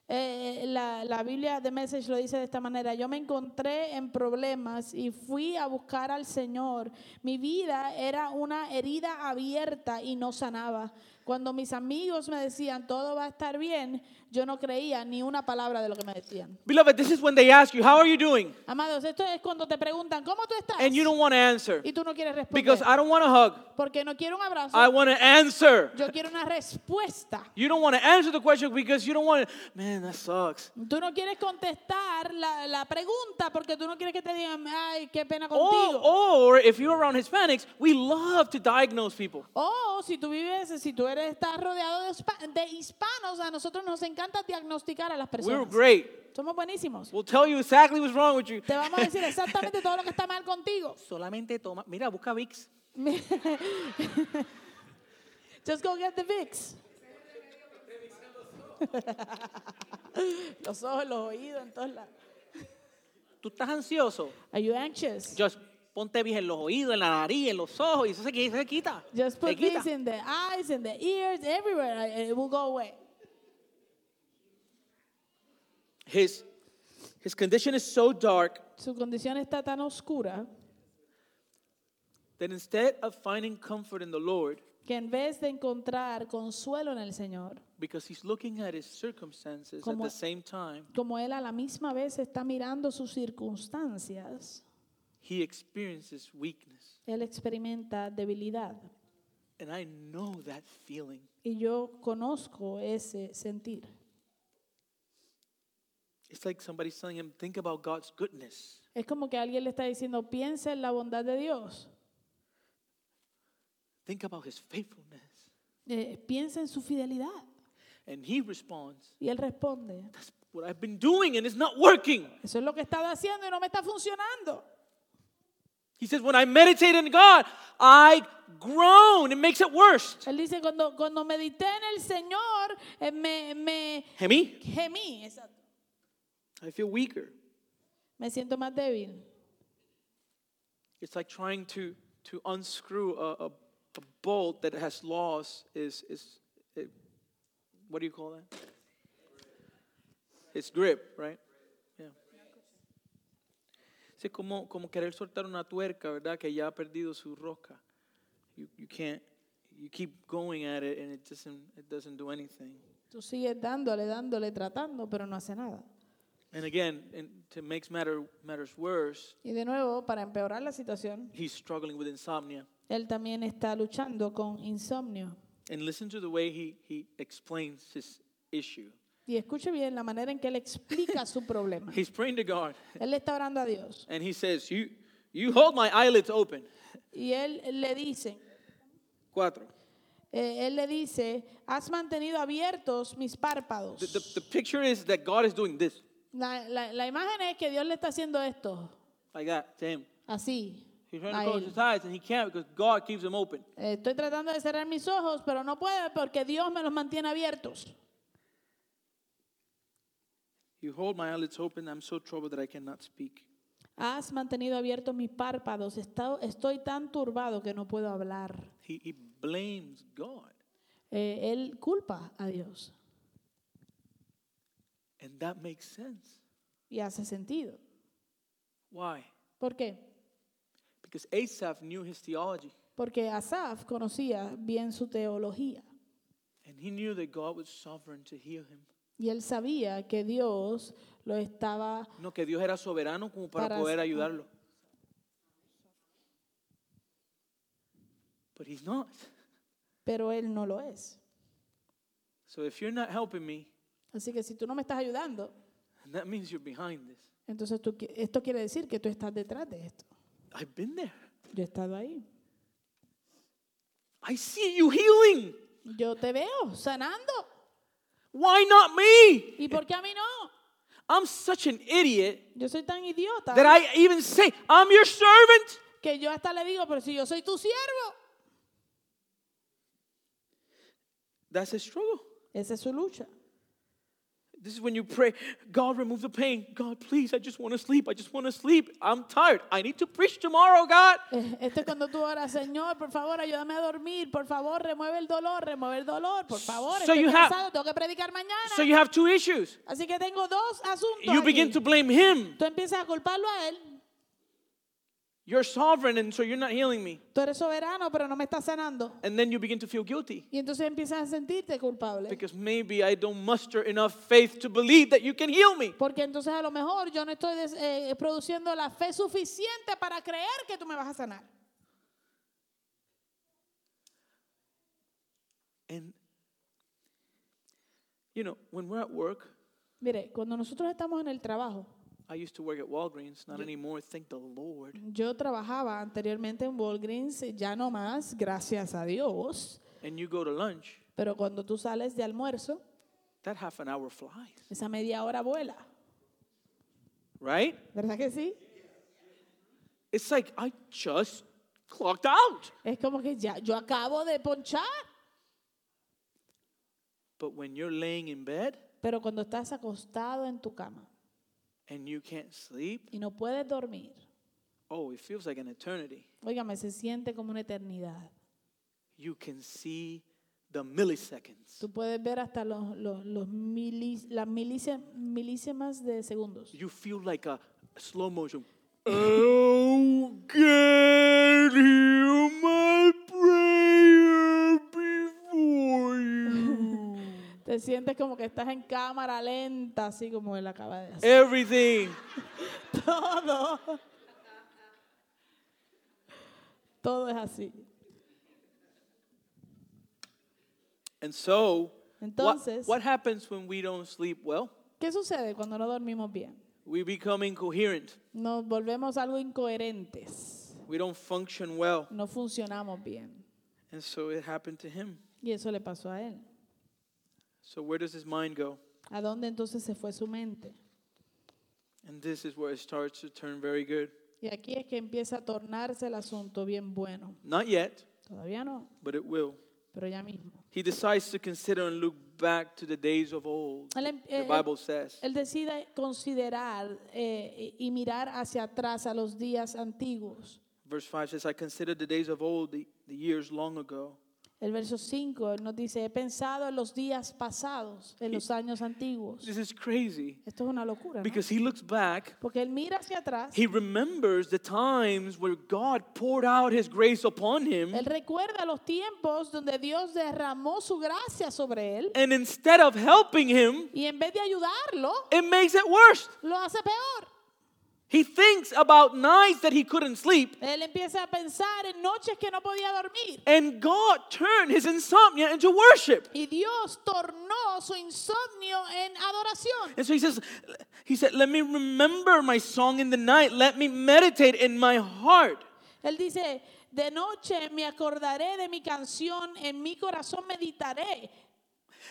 Eh, la, la Biblia The Message lo dice de esta manera, yo me encontré en problemas y fui a buscar al Señor. Mi vida era una herida abierta y no sanaba. Cuando mis amigos me decían todo va a estar bien, yo no creía ni una palabra de lo que me decían. Beloved, this is when they ask you, How are you doing? Amados, esto es cuando te preguntan, ¿cómo tú estás? And you don't want to answer y tú no quieres responder. because I don't want a hug. porque no quiero un abrazo. I want to answer. yo quiero una respuesta. You don't want to answer the question because you don't want to, man, that sucks. Tú no quieres contestar la, la pregunta porque tú no quieres que te digan, ay, qué pena Or, contigo. or if you're around Hispanics, we love to diagnose people. O si tú vives, si tú eres, estás rodeado de, de hispanos, a nosotros nos encanta diagnosticar a las We're personas. great. Somos buenísimos. We'll tell you exactly what's wrong with you. Te vamos a decir [laughs] exactamente todo lo que está mal contigo. Solamente toma, mira, busca Vicks. [laughs] Just go get the Vicks. [laughs] los ojos, los oídos, en todos lados. Tú estás ansioso. Are you anxious? Just ponte Vicks en los oídos, en la nariz, en los ojos y eso se, qui- se quita. Just put. Vicks in the eyes, in the ears, everywhere. It will go away. His, his condition is so dark Su condición está tan oscura that instead of finding comfort in the Lord, que en vez de encontrar consuelo en el Señor, because he's looking at his circumstances at Como- the same time, como él a la misma vez está mirando sus circunstancias, he experiences weakness. él experimenta debilidad. And I know that feeling. Y yo conozco ese sentir. It's like somebody's telling him, think about God's goodness. Es como que alguien le está diciendo, piensa en la bondad de Dios, Think about his faithfulness. eh, piensa en su fidelidad. And he responds, Y él responde, That's what I've been doing and it's not working. eso es lo que he estado haciendo y no me está funcionando. He says, When I meditate in God, I groan. It makes it worse. Él dice, cuando, cuando medité en el Señor, eh, me, me Hemi, gemí, exacto. I feel weaker. me siento más débil. It's like trying to, to unscrew a, a, a bolt that has lost is, is it, what do you call that? Its grip, right? Yeah. Es como, como querer soltar una tuerca, ¿verdad? Que ya ha perdido su rosca. You, you can't, you keep going at it and it doesn't, it doesn't do anything. Tú sigues dándole, dándole, tratando, pero no hace nada. And again, and to make matter, matters worse, Y de nuevo, para empeorar la situación, he's struggling with insomnia. él también está luchando con insomnio. And listen to the way he, he explains his issue. Y escuche bien la manera en que él explica su problema. He's praying to God Él le está orando a Dios. and he says, You, you hold my eyelids open. Y él le dice, Cuatro. eh, él le dice, has mantenido abiertos mis párpados. The, the, the picture is that God is doing this, La, la- la imagen es que Dios le está haciendo esto, like that, to him. así. He's trying to a close él. his eyes and he can't because God keeps him open. Estoy tratando de cerrar mis ojos, pero no puedo porque Dios me los mantiene abiertos. You hold my eyelids open. I'm so troubled that I cannot speak. Has mantenido abiertos mis párpados. Estoy tan turbado que no puedo hablar. He, he blames God. Eh, él culpa a Dios And that makes sense. y hace sentido. Why? ¿Por qué? Because Asaph knew his theology Porque Asaf conocía bien su teología and he knew that God was sovereign to heal him. y él sabía que Dios lo estaba No, que Dios era soberano como para Para- poder ayudarlo. But he's not. pero él no lo es. So if you're not helping me, Así que si tú no me estás ayudando, then that means you're behind this. entonces tú esto quiere decir que tú estás detrás de esto. I've been there. Yo he estado ahí. I see you healing. Yo te veo sanando. Why not me? ¿Y por qué a mí no? I'm such an idiot Yo soy tan idiota that I even say, I'm your servant. que yo hasta le digo, pero si yo soy tu siervo. That's a struggle. Esa es su lucha. This is when you pray, God, remove the pain. God, please, I just want to sleep. I just want to sleep. I'm tired. I need to preach tomorrow, God. Eh, [laughs] Esto es cuando tú oras, Señor, por favor, ayúdame a dormir. Por favor, remueve el dolor, remueve el dolor. Por favor, So estoy you have- cansado, tengo que predicar mañana. So you have two issues. Así que tengo dos asuntos. You begin aquí. to blame Him Tú empiezas a culparlo a él You're sovereign, and so you're not healing me. Tú eres soberano, pero no me estás sanando. And then you begin to feel guilty Y entonces empiezas a sentirte culpable. because maybe I don't muster enough faith to believe that you can heal me. Porque entonces a lo mejor yo no estoy eh, produciendo la fe suficiente para creer que tú me vas a sanar. And, you know, when we're at work, Mire, cuando nosotros estamos en el trabajo, I used to work at Walgreens, not anymore, thank the Lord. yo trabajaba anteriormente en Walgreens, ya no más, gracias a Dios. And you go to lunch, Pero cuando tú sales de almuerzo, that half an hour flies, esa media hora vuela. right? ¿Verdad que sí? It's like I just clocked out. Es como que ya, yo acabo de ponchar. But when you're laying in bed Pero cuando estás acostado en tu cama and you can't sleep, y no puedes dormir, oh, it feels like an eternity. óigame, se siente como una eternidad. You can see the milliseconds. Tú puedes ver hasta los, los, los milis- las milice- milísimas de segundos. You feel like a slow motion. Oh, God, hear my prayer before you. Te sientes como que estás en cámara lenta, así como él acaba de hacer. Everything. [laughs] Todo. Todo es así. And so, what, Entonces, what happens when we don't sleep well? ¿qué sucede cuando no dormimos bien? We become incoherent. Nos volvemos algo incoherentes. We don't function well. No funcionamos bien. And so it happened to him. Y eso le pasó a él. So where does his mind go? ¿A dónde entonces se fue su mente? And this is where it starts to turn very good. Y aquí es que empieza a tornarse el asunto bien bueno. Not yet, Todavía no, but it will. pero ya mismo. He decides to consider and look back to the days of old. Él, em- The eh, Bible says. Él decide considerar eh, y mirar hacia atrás a los días antiguos. Verse 5 says, I considered the days of old, the, the years long ago. El verso 5 él nos dice, he pensado en los días pasados, en los años antiguos. This is crazy Esto es una locura, ¿no? because he looks back. Porque él mira hacia atrás, He remembers the times where God poured out his grace upon him. él recuerda los tiempos donde Dios derramó su gracia sobre él And instead of helping him, y en vez de ayudarlo, it makes it worse. lo hace peor. He thinks about nights that he couldn't sleep. Él empieza a pensar en noches que no podía dormir. And God turned his insomnia into worship. Y Dios tornó su insomnio en adoración. And so he says, He said, Let me remember my song in the night. Let me meditate in my heart. Él dice, de noche me acordaré de mi canción, en mi corazón meditaré.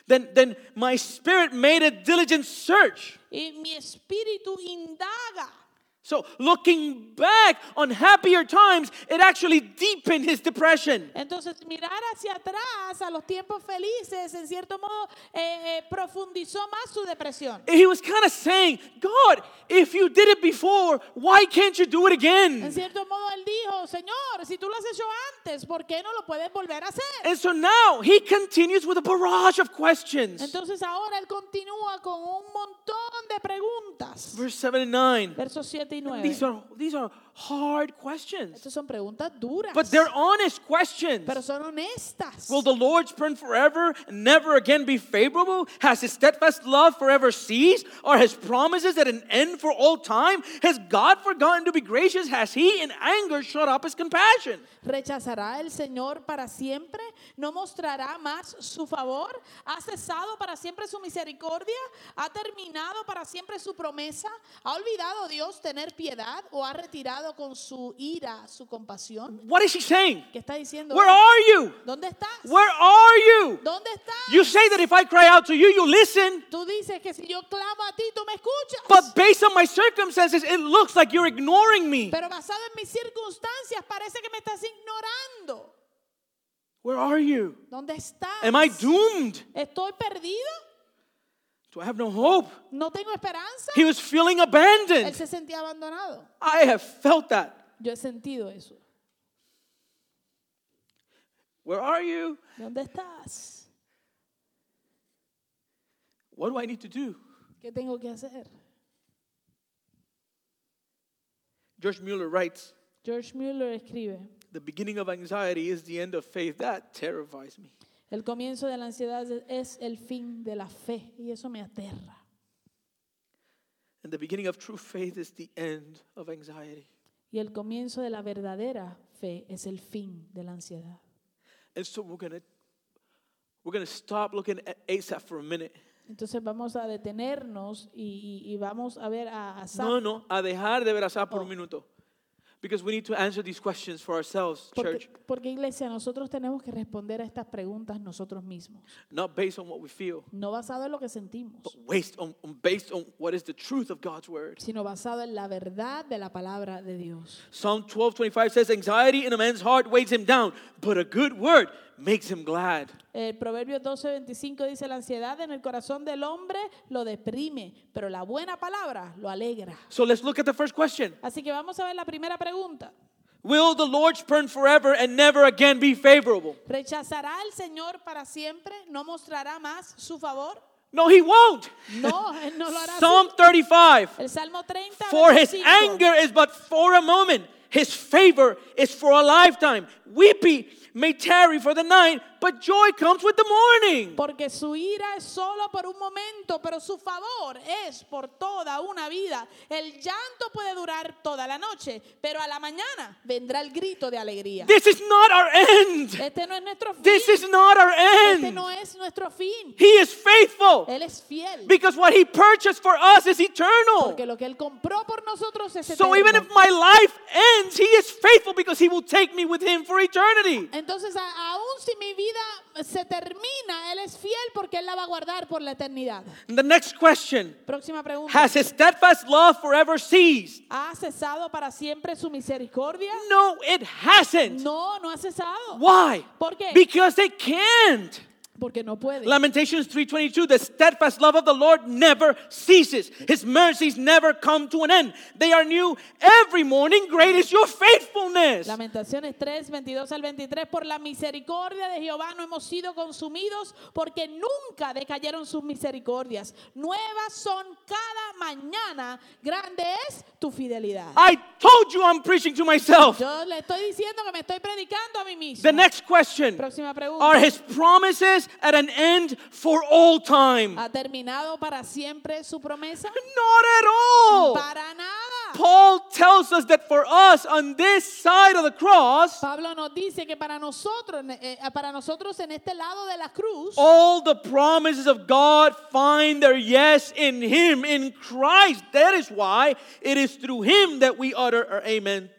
Then, then my spirit made a diligent search. Y mi espíritu indaga. So looking back on happier times, it actually deepened his depression. Entonces, mirar hacia atrás a los tiempos felices, en cierto modo, eh, eh, profundizó más su depresión. He was kind of saying, God, if you did it before, why can't you do it again? En cierto modo, él dijo, Señor, si tú lo has hecho antes, ¿por qué no lo puedes volver a hacer? And so now he continues with a barrage of questions. Entonces ahora él continúa con un montón de preguntas. Verse 7 and 9. Versos 7 y 9. These are, these are hard questions, Estas son preguntas duras, but they're honest questions. pero son honestas. Will the Lord spurn forever and never again be favorable? Has his steadfast love forever ceased? Are his promises at an end for all time? Has God forgotten to be gracious? Has he in anger shut up his compassion? ¿Rechazará el Señor para siempre? ¿No mostrará más su favor? ¿Ha cesado para siempre su misericordia? ¿Ha terminado para siempre su promesa? ¿Ha olvidado Dios tener piedad o ha retirado con su ira su compasión? What is he saying? ¿Qué está diciendo? Where are you? ¿Dónde estás? Where are you? ¿Dónde estás? You say that if I cry out to you, you listen. Tú dices que si yo clamo a ti, tú me escuchas. But based on my circumstances, it looks like you're ignoring me. Pero basado en mis circunstancias, parece que me estás ignorando. Where are you? ¿Dónde estás? Am I doomed? ¿Estoy perdido? Do I have no hope? ¿No tengo esperanza? He was feeling abandoned. Él se sentía abandonado. I have felt that. Yo he sentido eso. Where are you? ¿Dónde estás? What do I need to do? ¿Qué tengo que hacer? George Mueller writes George Mueller escribe, The beginning of anxiety is the end of faith. That terrifies me. El comienzo de la ansiedad es el fin de la fe y eso me aterra. And the beginning of true faith is the end of anxiety. Y el comienzo de la verdadera fe es el fin de la ansiedad. And so we're gonna we're gonna stop looking at Asaph for a minute. Entonces vamos a detenernos y, y- y vamos a ver a. No, no, a dejar de ver a Asaph por Oh. un minuto. Because we need to answer these questions for ourselves, church. Porque, porque, iglesia, nosotros tenemos que responder a estas preguntas nosotros mismos, Not based on what we feel, no basado en lo que sentimos, but based on, on based on what is the truth of God's word. sino basado en la verdad de la palabra de Dios. Psalm 12:25 says, "Anxiety in a man's heart weighs him down, but a good word makes him glad." El Proverbio 12:25 dice, la ansiedad en el corazón del hombre lo deprime, pero la buena palabra lo alegra. So let's look at the first question. Así que vamos a ver la primera pregunta. Will the Lord spurn forever and never again be favorable? ¿Rechazará el Señor para siempre? ¿No mostrará más su favor? No, he won't. No, Él no lo hará. Psalm 35. El Salmo 30, For his 25. anger is but for a moment, his favor is for a lifetime. Weeping may tarry for the night, but joy comes with the morning. Porque su ira es solo por un momento, pero su favor es por toda una vida. El llanto puede durar toda la noche, pero a la mañana vendrá el grito de alegría. This is not our end. Este no es nuestro fin. This is not our end. Este no es nuestro fin. He is faithful Él es fiel. because what he purchased for us is eternal. Porque lo que Él compró por nosotros es eterno. So even if my life ends, he is faithful because he will take me with him for eternity. Entonces, aún si mi vida se termina, Él es fiel porque Él la va a guardar por la eternidad. And the next question Próxima pregunta. Has his steadfast love forever ceased? ¿Ha cesado para siempre su misericordia? No, it hasn't. No, no ha cesado. Why? ¿Por qué? Because they can't. Porque no puede. Lamentations 3:22 The steadfast love of the Lord never ceases. His mercies never come to an end. They are new every morning. Great is your faithfulness. Lamentaciones 3, 22 al 23. Por la misericordia de Jehová no hemos sido consumidos porque nunca decayeron sus misericordias. Nuevas son cada mañana. Grande es tu fidelidad. I told you I'm preaching to myself. Yo le estoy diciendo que me estoy predicando a mí mismo. The next question Próxima pregunta. Are his promises at an end for all time? ¿Ha terminado para siempre su promesa? Not at all. Para nada. Paul tells us that for us on this side of the cross, Pablo nos dice que para nosotros, eh, para nosotros en este lado de la cruz, all the promises of God find their yes in Him, in Christ. That is why it is through Him that we utter our amen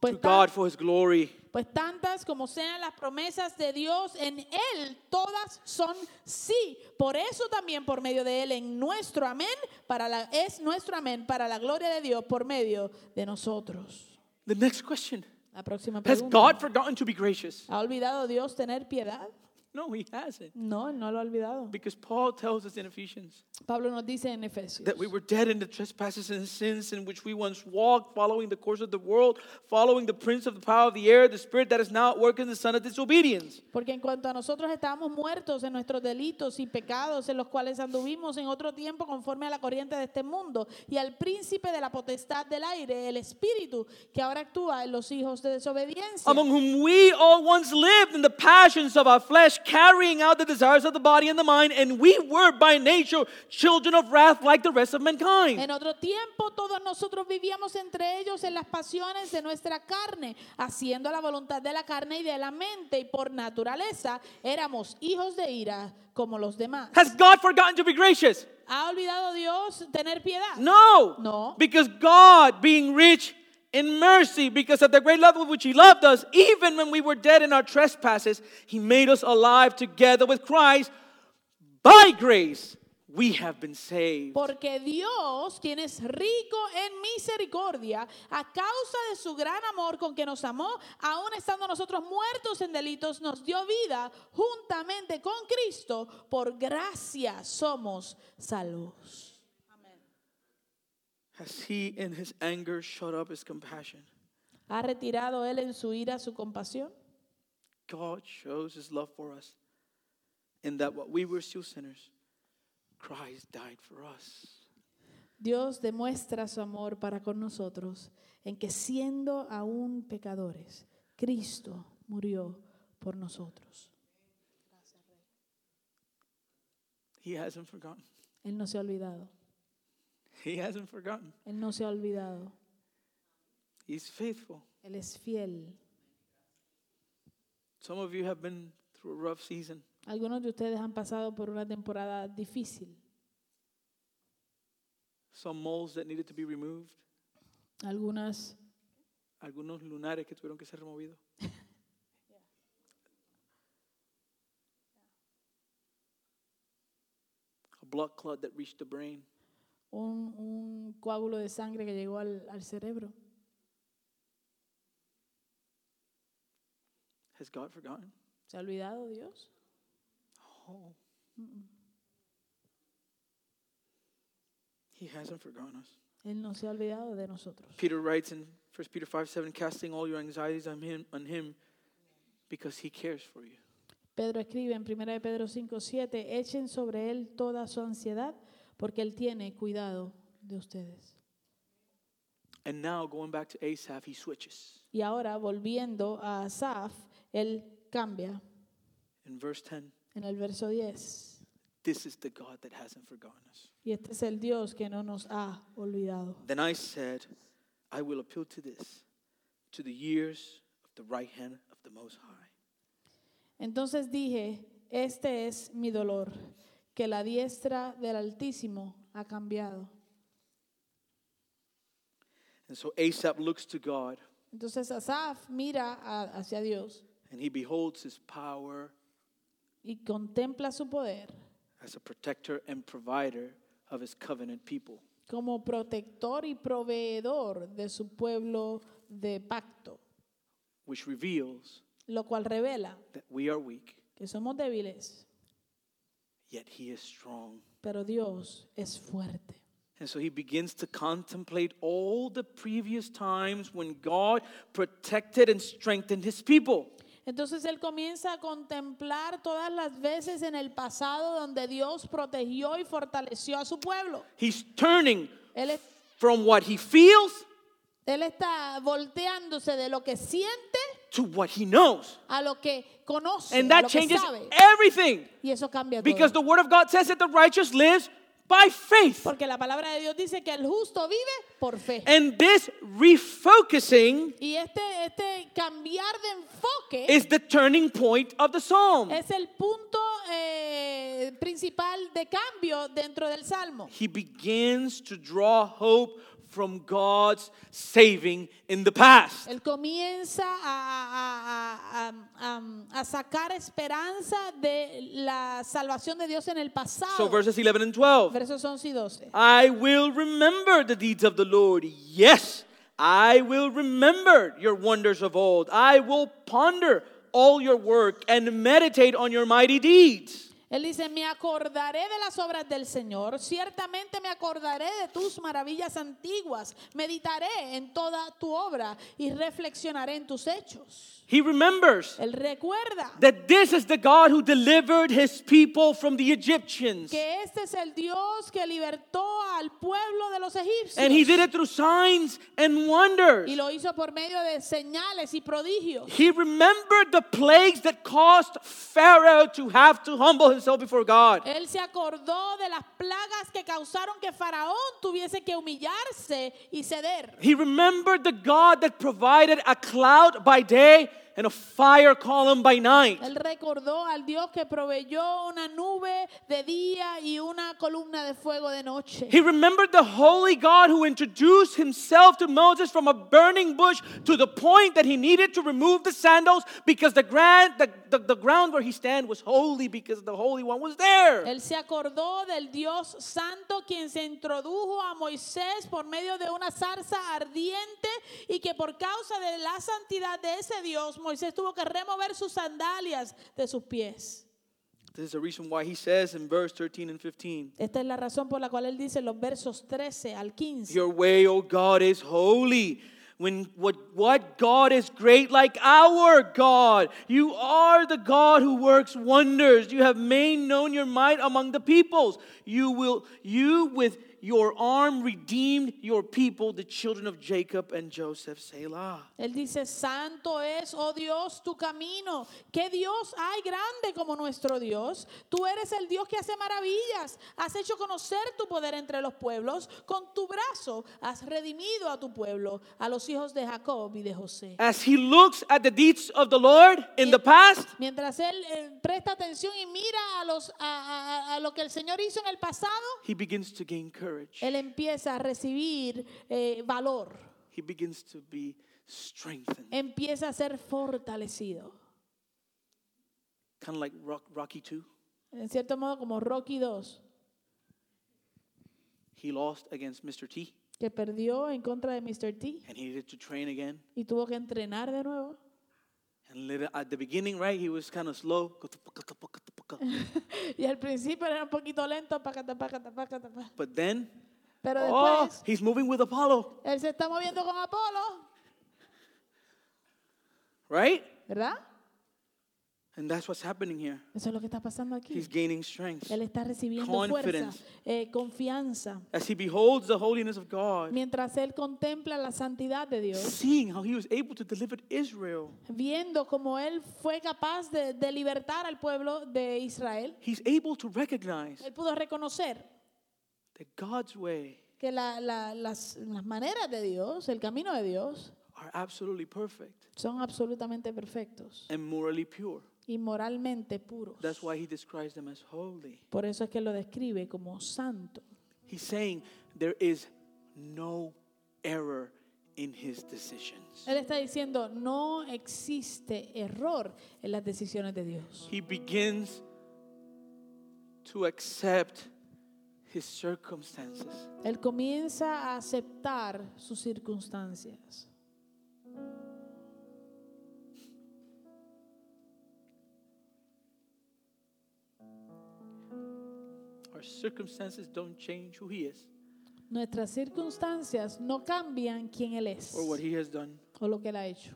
pues, to God for His glory. Pues tantas como sean las promesas de Dios, en Él todas son sí. Por eso también por medio de Él, en nuestro amén, para la, es nuestro amén para la gloria de Dios por medio de nosotros. The next question La próxima Has pregunta. God forgotten to be gracious? ¿Ha olvidado Dios tener piedad? No, He hasn't. No, no lo ha olvidado. Because Paul tells us in Ephesians Pablo nos dice en Efesios that we were dead in the trespasses and sins in which we once walked, following the course of the world, following the prince of the power of the air, the spirit that is now at work in the son of disobedience. Porque en cuanto a nosotros estábamos muertos en nuestros delitos y pecados en los cuales anduvimos en otro tiempo conforme a la corriente de este mundo y al príncipe de la potestad del aire, el espíritu que ahora actúa en los hijos de desobediencia. among whom we all once lived in the passions of our flesh, carrying out the desires of the body and the mind, and we were by nature children of wrath like the rest of mankind. En otro tiempo todos nosotros vivíamos entre ellos en las pasiones de nuestra carne, haciendo la voluntad de la carne y de la mente, y por naturaleza éramos hijos de ira como los demás. Has God forgotten to be gracious? ¿Ha olvidado Dios tener piedad? No. No. Because God, being rich in mercy, because of the great love with which He loved us, even when we were dead in our trespasses, He made us alive together with Christ. By grace, we have been saved. Porque Dios, quien es rico en misericordia, a causa de su gran amor con que nos amó, aun estando nosotros muertos en delitos, nos dio vida juntamente con Cristo. Por gracia somos salvos. Has He, in His anger, shut up His compassion? ¿Ha retirado Él en su ira su compasión? God shows his love for us in that while we were still sinners, Christ died for us. Dios demuestra su amor para con nosotros en que siendo aún pecadores, Cristo murió por nosotros. He hasn't forgotten. Él no se ha olvidado. He hasn't forgotten. Él no se ha olvidado. He's faithful. Él es fiel. Some of you have been through a rough season. Algunos de ustedes han pasado por una temporada difícil. Some moles that needed to be removed. Algunas Algunos lunares que tuvieron que ser removidos. [laughs] A blood clot that reached the brain. Un, un coágulo de sangre que llegó al, al cerebro. Has God forgotten? ¿Se ha olvidado Dios? Oh. He hasn't forgotten us. Él no se ha olvidado de nosotros. Peter writes in 1 Peter 5 7, casting all your anxieties on him, on him because he cares for you. Pedro escribe en 1 de Pedro 5, 7, echen sobre él toda su ansiedad porque él tiene cuidado de ustedes. And now, going back to Asaph, he switches. Y ahora, volviendo a Asaf, él cambia In verse 10, en el verso 10. this is the God that hasn't forgotten us. Y este es el Dios que no nos ha olvidado. Then I said, I will appeal to this, to the years of the right hand of the Most High. Entonces dije, este es mi dolor, que la diestra del Altísimo ha cambiado. And so Asaph looks to God Entonces Asaf mira a- hacia Dios and he beholds his power y contempla su poder as a protector and provider of his covenant people. como protector y proveedor de su pueblo de pacto, which reveals lo cual revela that we are weak, que somos débiles, yet He is strong. pero Dios es fuerte. And so he begins to contemplate all the previous times when God protected and strengthened His people. Entonces él comienza a contemplar todas las veces en el pasado donde Dios protegió y fortaleció a su pueblo. He's turning Él, es- from what he feels él está volteándose de lo que siente to what he knows. a lo que conoce, And that changes everything Y eso cambia because todo. the Word of God says that the righteous lives by faith. Porque la palabra de Dios dice que el justo vive por fe. And this refocusing Y este, este cambiar de enfoque is the turning point of the psalm. es el punto eh, principal de cambio dentro del Salmo. He begins to draw hope from God's saving in the past. Él comienza a, a- a- a- a- a sacar esperanza de la salvación de Dios en el pasado. So verses 11 and 12. Versos 11 y 12. I will remember the deeds of the Lord. Yes, I will remember your wonders of old. I will ponder all your work and meditate on your mighty deeds. Él dice, me acordaré de las obras del Señor, ciertamente me acordaré de tus maravillas antiguas, meditaré en toda tu obra y reflexionaré en tus hechos. He remembers Él recuerda that this is the God who delivered his people from the Egyptians. que este es el Dios que libertó al pueblo de los egipcios. And he did it through signs and wonders. Y lo hizo por medio de señales y prodigios. He remembered the plagues that caused Pharaoh to have to humble himself before God. Él se acordó de las plagas que causaron que Faraón tuviese que humillarse y ceder. He remembered the God that provided a cloud by day and a fire column by night. Él recordó al Dios que proveyó una nube de día y una columna de fuego de noche. He remembered the holy God who introduced himself to Moses from a burning bush to the point that he needed to remove the sandals because the, grand, the, the, the ground where he stand was holy because the Holy One was there. Él se acordó del Dios santo quien se introdujo a Moisés por medio de una zarza ardiente y que por causa de la santidad de ese Dios Moisés tuvo que remover sus sandalias de sus pies. This is the reason why he says in verse 13 and 15 Esta es la razón por la cual él dice en los versos 13 al 15. Your way, O God, is holy. When what, what God is great like our God? You are the God who works wonders. You have made known your might among the peoples. You will you with your arm redeemed your people, the children of Jacob and Joseph. Selah. Él dice, santo es, oh Dios, tu camino. ¿Qué Dios hay grande como nuestro Dios? Tú eres el Dios que hace maravillas. Has hecho conocer tu poder entre los pueblos. Con tu brazo has redimido a tu pueblo, a los hijos de Jacob y de José. As he looks at the deeds of the Lord in the past, Mientras él eh, presta atención y mira a, los, a, a- a lo que el Señor hizo en el pasado, he begins to gain courage. Él empieza a recibir eh, valor, He begins to be strengthened. empieza a ser fortalecido. Kind of like Rock, Rocky 2. En cierto modo, como Rocky 2, He lost against Mr. T que perdió en contra de Mr. T and he needed to train again. y tuvo que entrenar de nuevo. Little, at the beginning, right, he was kind of slow. [laughs] Y al principio era un poquito lento. But then, pero oh, después he's moving with Apollo, él se está moviendo con Apolo, right? ¿verdad? And that's what's happening here. Eso es lo que está pasando aquí. He's gaining strength. Él está recibiendo fuerza, Confidence. eh, confianza, As he beholds the holiness of God, mientras él contempla la santidad de Dios, seeing how he was able to deliver Israel, viendo cómo él fue capaz de, de libertar al pueblo de Israel. he's able to recognize Él pudo reconocer that God's way que la- la- las, las maneras de Dios, el camino de Dios, are absolutely perfect son absolutamente perfectos and morally pure. Y moralmente puros. That's why he describes them as holy. Por eso es que lo describe como santo. He's saying there is no error in his decisions. Él está diciendo, no existe error en las decisiones de Dios. He begins to accept his circumstances. Él comienza a aceptar sus circunstancias. Our circumstances don't change who he is Nuestras circunstancias no cambian quién Él es or what he has done. o lo que Él ha hecho.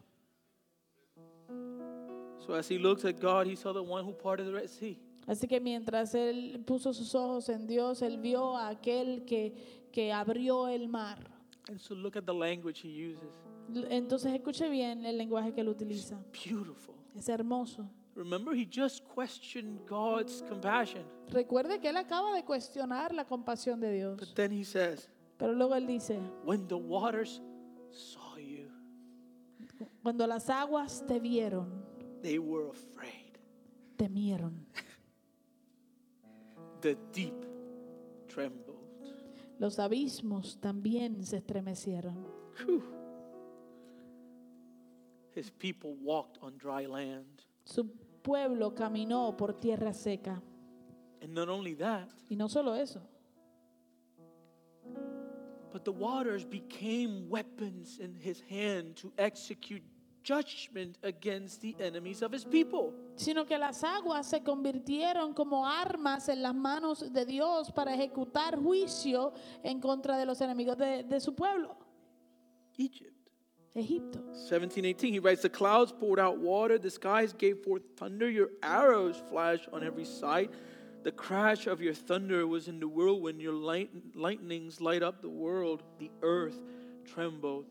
So as he looks at God, he saw the one who parted the Red Sea. Así que mientras Él puso sus ojos en Dios, Él vio a aquel que, que abrió el mar. And so look at the language he uses. Entonces escuche bien el lenguaje que Él utiliza. Beautiful. Es hermoso. Remember, he just questioned God's compassion. Recuerde que Él acaba de cuestionar la compasión de Dios. But then he says, Pero luego Él dice, When the waters saw you, cuando las aguas te vieron, they were afraid. temieron. [laughs] The deep trembled. Los abismos también se estremecieron. Whew. His people walked on dry land. Su pueblo caminó por tierra seca. And not only that, Y no solo eso, but the waters became weapons in his hand to execute judgment against the enemies of his people. sino que las aguas se convirtieron como armas en las manos de Dios para ejecutar juicio en contra de los enemigos de, de su pueblo, Egypt. Egipto. 1718, he writes, The clouds poured out water, the skies gave forth thunder, your arrows flashed on every side. The crash of your thunder was in the whirlwind, your light, lightnings light up the world. The earth trembled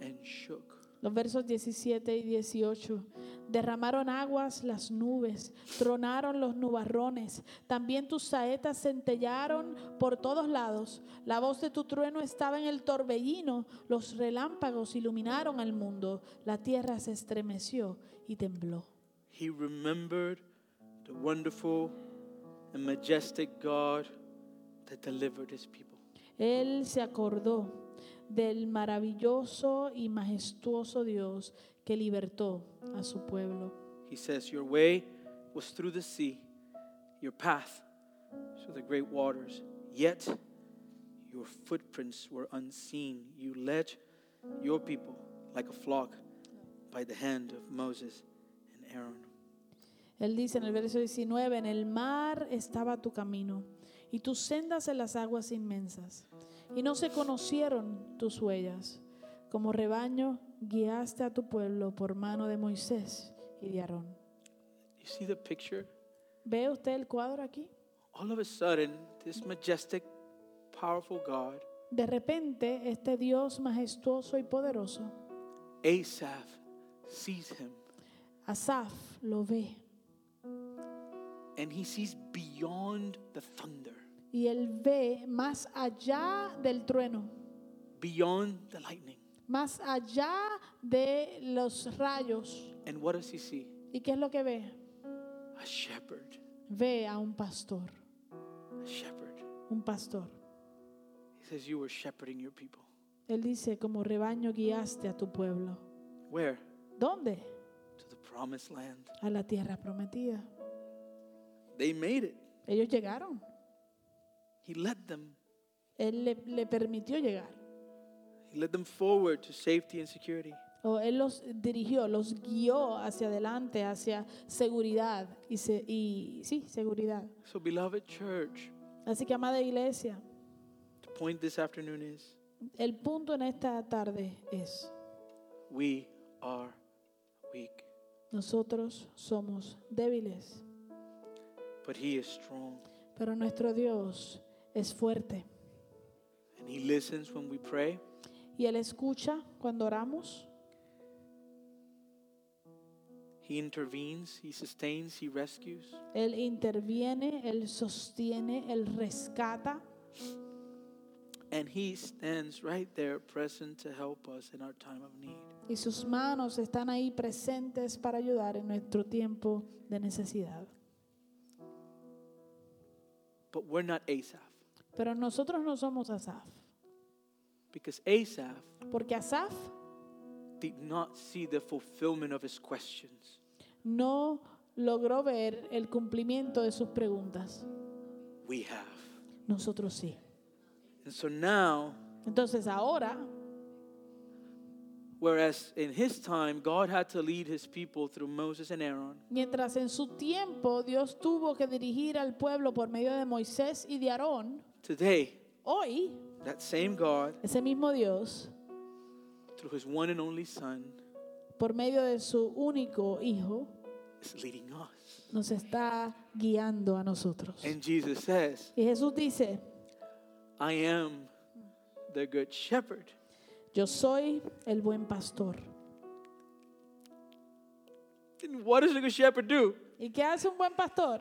and shook. Los versos 17 y 18. Derramaron aguas las nubes, tronaron los nubarrones. También tus saetas centellaron por todos lados. La voz de tu trueno estaba en el torbellino. Los relámpagos iluminaron al mundo. La tierra se estremeció y tembló. He remembered the wonderful and majestic God that delivered his people. Él se acordó del maravilloso y majestuoso Dios que libertó a su pueblo. He says, Your way was through the sea, your path through the great waters. Yet your footprints were unseen. You led your people like a flock by the hand of Moses and Aaron. Él dice en el verso 19, en el mar estaba tu camino y tus sendas en las aguas inmensas, y no se conocieron tus huellas. Como rebaño guiaste a tu pueblo por mano de Moisés y de Aarón. You see the picture? ¿Ve usted el cuadro aquí? All of a sudden, this majestic, powerful God, De repente, este Dios majestuoso y poderoso, Asaph, sees him Asaf, lo ve and he sees beyond the thunder, y él ve más allá del trueno, beyond the lightning. más allá de los rayos. And what does he see? ¿Y qué es lo que ve? A shepherd. Ve a un pastor, A shepherd. un pastor. He says, You were shepherding your people. Él dice, como rebaño guiaste a tu pueblo. Where? ¿Dónde? To the promised land. A la tierra prometida. They made it. Ellos llegaron. He led them. Él le, le permitió llegar. He led them forward to safety and security. O él los dirigió, los guió hacia adelante, hacia seguridad y, se- y sí, seguridad. So, beloved church, Así que, amada iglesia, the point this afternoon is el punto en esta tarde es, we are weak, nosotros somos débiles, but He is strong. pero nuestro Dios es fuerte. And He listens when we pray. Y Él escucha cuando oramos, He intervenes, He sustains, He rescues. Él interviene, Él sostiene, Él rescata. And He stands right there present to help us in our time of need. Y sus manos están ahí presentes para ayudar en nuestro tiempo de necesidad. But we're not Asaph, Pero nosotros no somos Asaf, because Asaph porque Asaf did not see the fulfillment of his questions. no logró ver el cumplimiento de sus preguntas. We have. Nosotros sí. And so now, Entonces ahora, whereas in his time God had to lead his people through Moses and Aaron, mientras en su tiempo Dios tuvo que dirigir al pueblo por medio de Moisés y de Aarón, today, hoy that same God, ese mismo Dios, through his one and only Son, por medio de su único Hijo, is leading us. nos está guiando a nosotros. And Jesus says, Y Jesús dice, I am the good shepherd. yo soy el buen pastor. And what does the good shepherd do? ¿Y qué hace un buen pastor?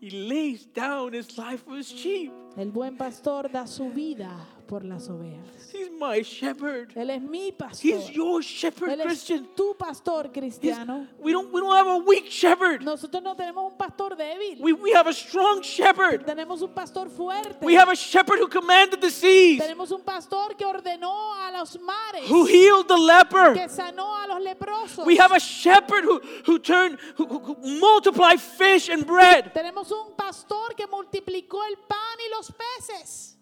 He lays down his life for his sheep. El buen pastor da su vida por las ovejas. He's my shepherd. Él es mi pastor. He's your shepherd, Él es Christian. tu pastor He's- cristiano. we don't we don't have a weak shepherd. Nosotros no tenemos un pastor débil. We, we have a strong shepherd. Tenemos un pastor fuerte. We have a shepherd who commanded the seas, Tenemos un pastor que ordenó a los mares, who healed the leper. que sanó a los leprosos. We have a shepherd who, who turned, who, who, who multiplied fish and bread. Tenemos un pastor que multiplicó el pan y los peces.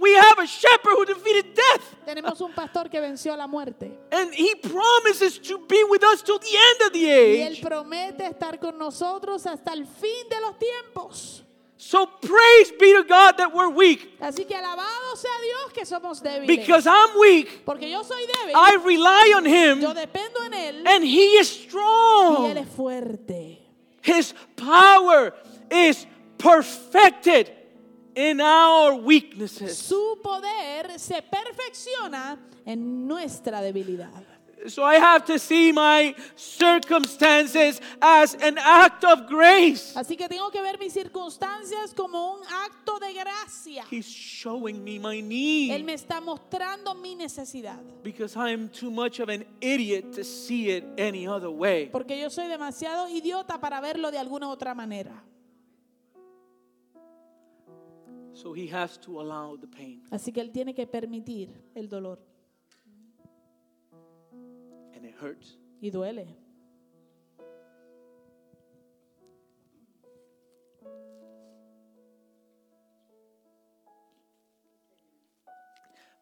We have a shepherd who defeated death. Tenemos un pastor que venció la muerte. And he promises to be with us till the end of the Y Él age. promete estar con nosotros hasta el fin de los tiempos. So praise be to God that we're weak. Así que alabado sea Dios que somos débiles. Because I'm weak, Porque yo soy débil. I rely on him, yo dependo en Él. and he is Y Él strong. es fuerte. His power is perfected in our weaknesses. Su poder se perfecciona en nuestra debilidad. So I have to see my circumstances as an act of grace. Así que tengo que ver mis circunstancias como un acto de gracia. He's showing me my Él need me está mostrando mi necesidad. because I'm too much of an idiot to see it any other way. Porque yo soy demasiado idiota para verlo de alguna otra manera. So he has to allow the pain, Así que Él tiene que permitir el dolor. and it hurts. Y duele.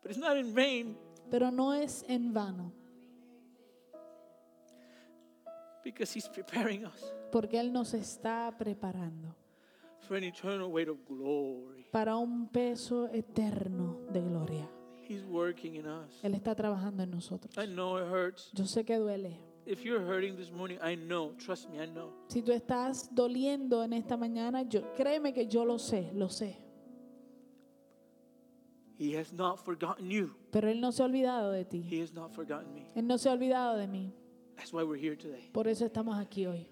But it's not in vain Pero no es en vano. because he's preparing us Porque Él nos está preparando for an eternal weight of glory. para un peso eterno de gloria. He's working in us. Él está trabajando en nosotros. I know it hurts. Yo sé que duele. If you're hurting this morning, I know. Trust me, I know. Si tú estás doliendo en esta mañana, yo créeme que yo lo sé, lo sé. He has not forgotten you. Pero él no se ha olvidado de ti. He has not forgotten me. Él no se ha olvidado de mí. That's why we're here today. Por eso estamos aquí hoy.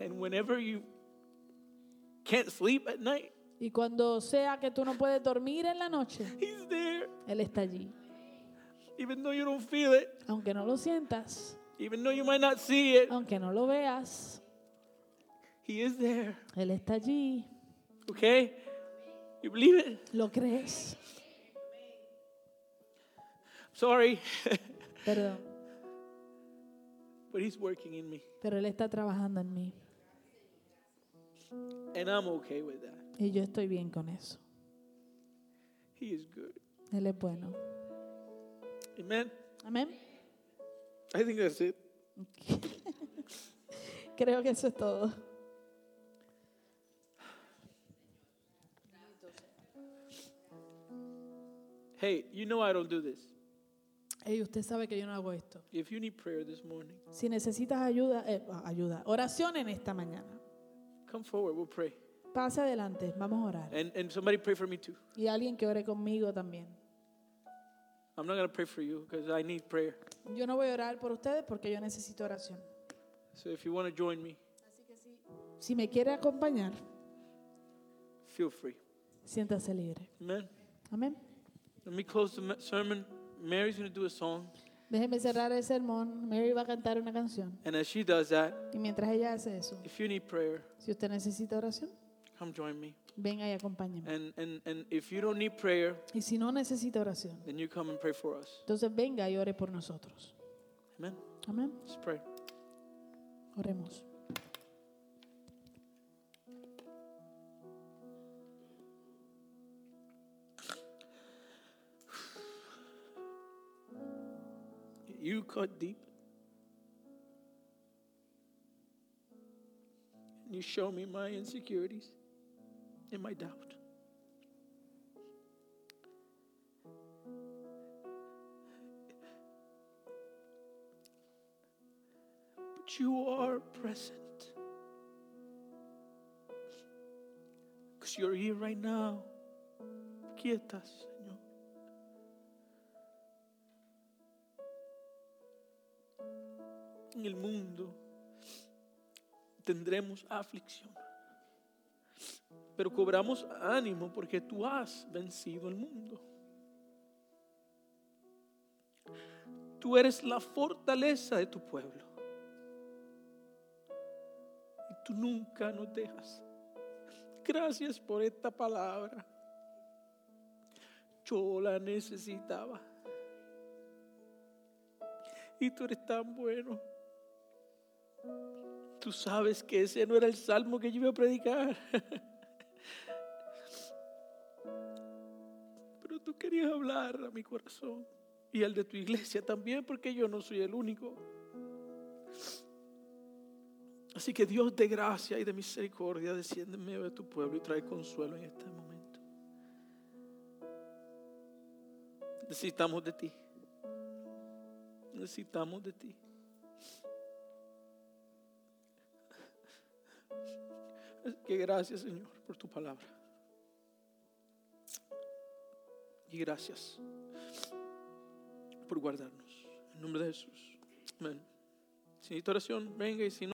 And whenever you can't sleep at night, Y cuando sea que tú no puedes dormir en la noche, He's there. él está allí. Even though you don't feel it, Aunque no lo sientas, even though you might not see it, aunque no lo veas, He is there. él está allí. Okay? You believe it? ¿Lo crees? Sorry. Perdón. [laughs] but He's working in me. Pero él está trabajando en mí. And I'm okay with that. Y yo estoy bien con eso. He is good. Él es bueno. Amen. Amén. I think that's it. [laughs] Creo que eso es todo. Hey, you know I don't do this. Ey, usted sabe que yo no hago esto. If you need prayer this morning, Si necesitas ayuda, eh, ayuda, oración en esta mañana. Come forward. We'll pray. Pase adelante, vamos a orar. And, and somebody pray for me too. Y alguien que ore conmigo también. I'm not going to pray for you because I need prayer. Yo no voy a orar por ustedes porque yo necesito oración. So if you want to join me, Si me quiere acompañar, feel free. siéntase libre. Amen. Amén. Let me close the sermon. Mary's going to do a song. Déjeme cerrar el sermón. Mary va a cantar una canción. And as she does that, Y mientras ella hace eso, if you need prayer, si usted necesita oración, come join me. venga y acompáñeme. And, and, and if you don't need prayer, Y si no necesita oración, then you come and pray for us. entonces venga y ore por nosotros. Amen. Amén. Let's pray. Oremos. You cut deep. And you show me my insecurities and my doubt. But you are present. Because you're here right now. Aquí en el mundo tendremos aflicción. Pero cobramos ánimo porque tú has vencido el mundo. Tú eres la fortaleza de tu pueblo. Y tú nunca nos dejas. Gracias por esta palabra. Yo la necesitaba. Y tú eres tan bueno. Tú sabes que ese no era el salmo que yo iba a predicar. [laughs] Pero tú querías hablar a mi corazón y al de tu iglesia también, porque yo no soy el único. Así que Dios de gracia y de misericordia desciende en medio de tu pueblo y trae consuelo en este momento. Necesitamos de ti. Necesitamos de ti. [laughs] Que gracias, Señor, por tu palabra. Y gracias por guardarnos. En nombre de Jesús. Amén. Si necesita oración, venga y si no.